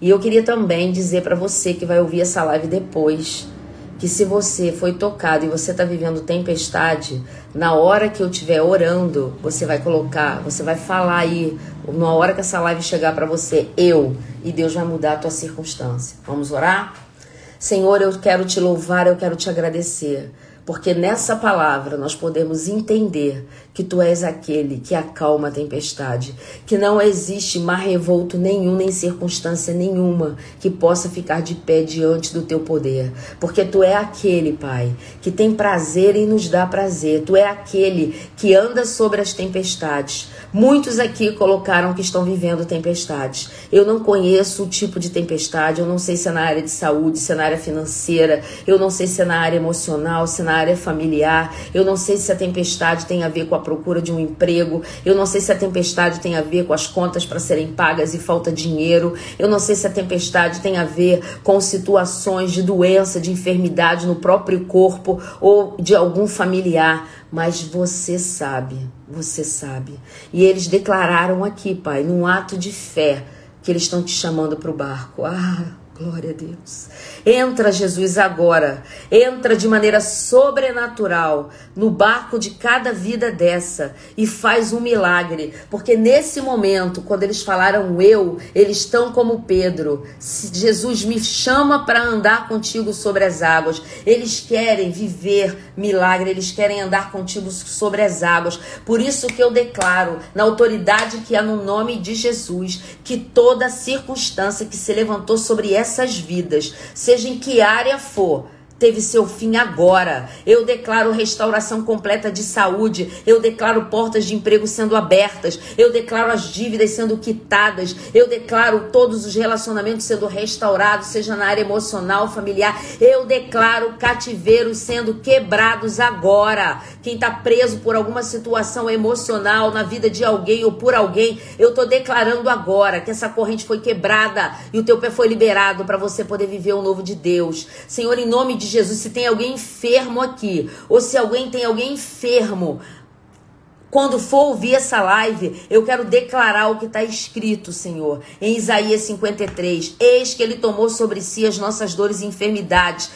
E eu queria também dizer para você que vai ouvir essa live depois, que se você foi tocado e você está vivendo tempestade, na hora que eu estiver orando, você vai colocar, você vai falar aí, na hora que essa live chegar para você, eu, e Deus vai mudar a tua circunstância. Vamos orar? Senhor, eu quero te louvar, eu quero te agradecer porque nessa palavra nós podemos entender que tu és aquele que acalma a tempestade, que não existe mar revolto nenhum, nem circunstância nenhuma que possa ficar de pé diante do teu poder, porque tu é aquele, Pai, que tem prazer em nos dar prazer, tu é aquele que anda sobre as tempestades. Muitos aqui colocaram que estão vivendo tempestades. Eu não conheço o tipo de tempestade, eu não sei se é na área de saúde, se é na área financeira, eu não sei se é na área emocional, se é na área familiar, eu não sei se a tempestade tem a ver com a procura de um emprego, eu não sei se a tempestade tem a ver com as contas para serem pagas e falta dinheiro, eu não sei se a tempestade tem a ver com situações de doença, de enfermidade no próprio corpo ou de algum familiar, mas você sabe, você sabe. E eles declararam aqui, Pai, num ato de fé, que eles estão te chamando para o barco. Ah, Glória a Deus. Entra, Jesus, agora. Entra de maneira sobrenatural no barco de cada vida dessa e faz um milagre. Porque nesse momento, quando eles falaram eu, eles estão como Pedro. Jesus me chama para andar contigo sobre as águas. Eles querem viver milagre, eles querem andar contigo sobre as águas. Por isso que eu declaro, na autoridade que há no nome de Jesus, que toda circunstância que se levantou sobre essa essas vidas, seja em que área for, teve seu fim agora. Eu declaro restauração completa de saúde. Eu declaro portas de emprego sendo abertas. Eu declaro as dívidas sendo quitadas. Eu declaro todos os relacionamentos sendo restaurados, seja na área emocional, familiar. Eu declaro cativeiros sendo quebrados agora. Quem está preso por alguma situação emocional na vida de alguém ou por alguém, eu estou declarando agora que essa corrente foi quebrada e o teu pé foi liberado para você poder viver o novo de Deus. Senhor, em nome de Jesus, se tem alguém enfermo aqui, ou se alguém tem alguém enfermo, quando for ouvir essa live, eu quero declarar o que está escrito, Senhor, em Isaías 53. Eis que ele tomou sobre si as nossas dores e enfermidades.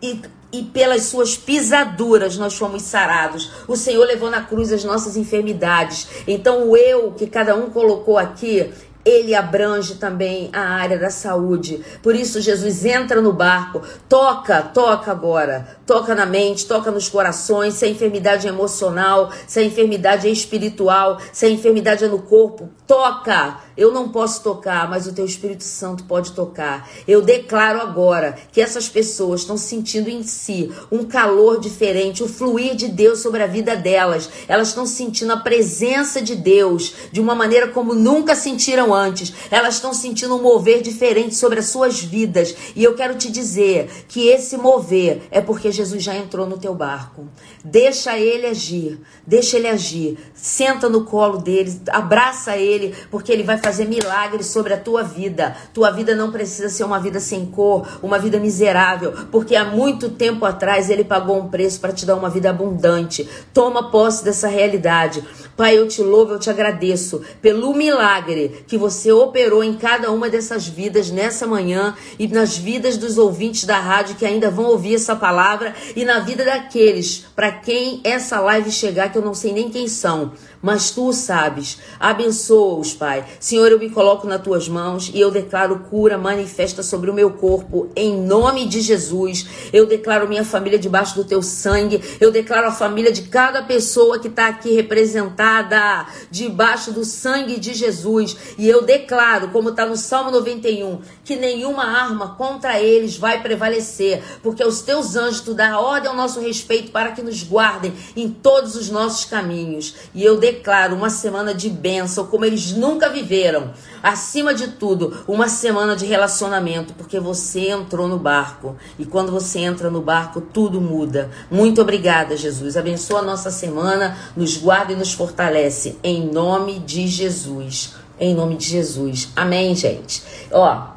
E, e pelas suas pisaduras nós fomos sarados. O Senhor levou na cruz as nossas enfermidades. Então, o eu que cada um colocou aqui, ele abrange também a área da saúde. Por isso, Jesus entra no barco, toca, toca agora, toca na mente, toca nos corações. Se a enfermidade é emocional, se a enfermidade é espiritual, se a enfermidade é no corpo, toca. Eu não posso tocar, mas o teu Espírito Santo pode tocar. Eu declaro agora que essas pessoas estão sentindo em si um calor diferente, o fluir de Deus sobre a vida delas. Elas estão sentindo a presença de Deus de uma maneira como nunca sentiram antes. Elas estão sentindo um mover diferente sobre as suas vidas. E eu quero te dizer que esse mover é porque Jesus já entrou no teu barco. Deixa ele agir, deixa ele agir. Senta no colo dele, abraça ele, porque ele vai fazer milagres sobre a tua vida. Tua vida não precisa ser uma vida sem cor, uma vida miserável, porque há muito tempo atrás ele pagou um preço para te dar uma vida abundante. Toma posse dessa realidade. Pai, eu te louvo, eu te agradeço pelo milagre que você operou em cada uma dessas vidas nessa manhã e nas vidas dos ouvintes da rádio que ainda vão ouvir essa palavra e na vida daqueles para quem essa live chegar que eu não sei nem quem são mas tu sabes. Abençoa-os, Pai. Senhor, eu me coloco nas tuas mãos e eu declaro cura manifesta sobre o meu corpo, em nome de Jesus. Eu declaro minha família debaixo do teu sangue. Eu declaro a família de cada pessoa que está aqui representada debaixo do sangue de Jesus. E eu declaro, como está no Salmo 91, que nenhuma arma contra eles vai prevalecer, porque os teus anjos tu dá ordem ao nosso respeito para que nos guardem em todos os nossos caminhos. E eu declaro declaro uma semana de bênção como eles nunca viveram. Acima de tudo, uma semana de relacionamento, porque você entrou no barco. E quando você entra no barco, tudo muda. Muito obrigada, Jesus. Abençoa a nossa semana, nos guarda e nos fortalece. Em nome de Jesus. Em nome de Jesus. Amém, gente. Ó,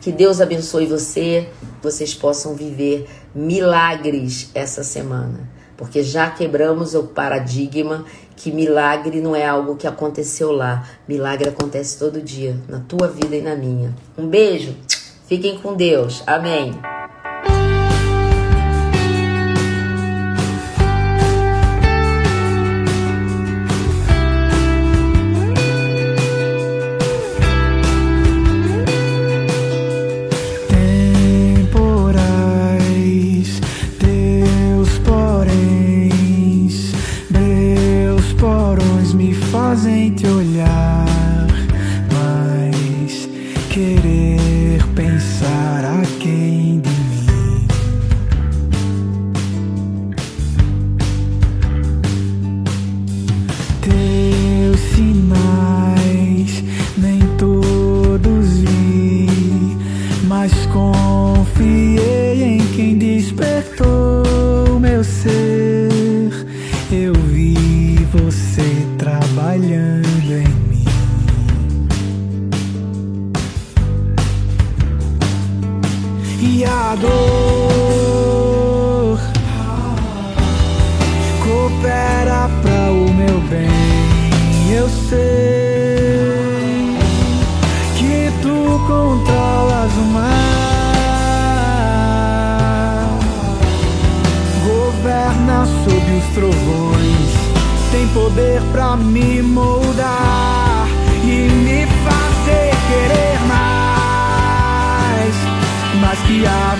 que Deus abençoe você, vocês possam viver milagres essa semana porque já quebramos o paradigma que milagre não é algo que aconteceu lá. Milagre acontece todo dia, na tua vida e na minha. Um beijo, fiquem com Deus. Amém. poder pra me moldar e me fazer querer mais. Mas que a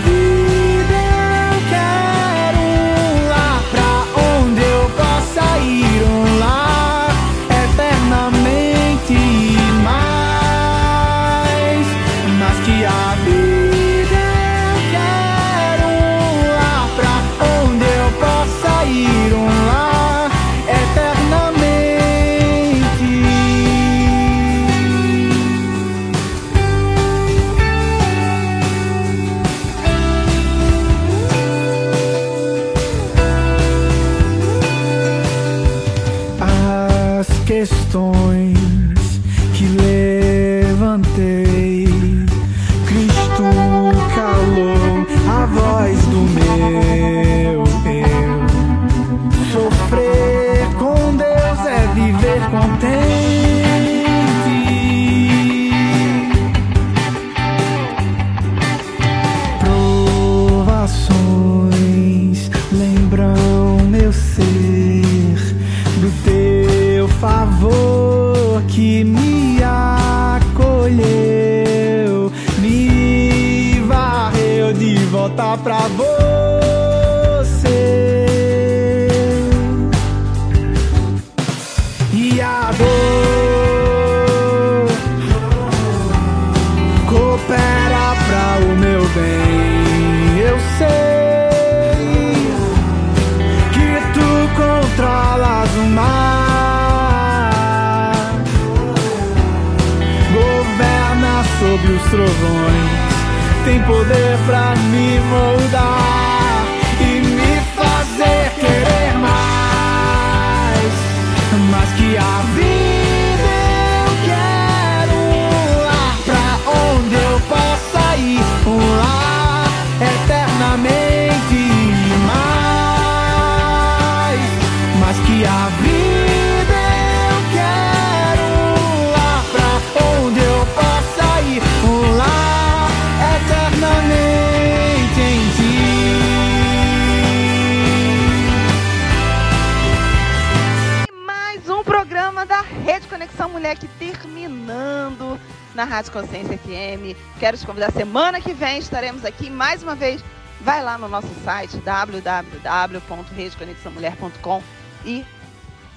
na Rádio Consciência FM. Quero te convidar semana que vem, estaremos aqui mais uma vez. Vai lá no nosso site www.redeconexãomulher.com e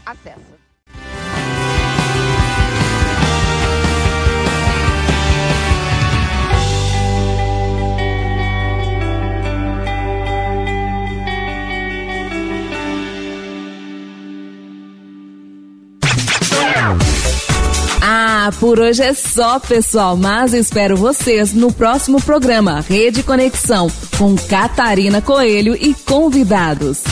acessa. Por hoje é só, pessoal, mas espero vocês no próximo programa Rede Conexão com Catarina Coelho e convidados.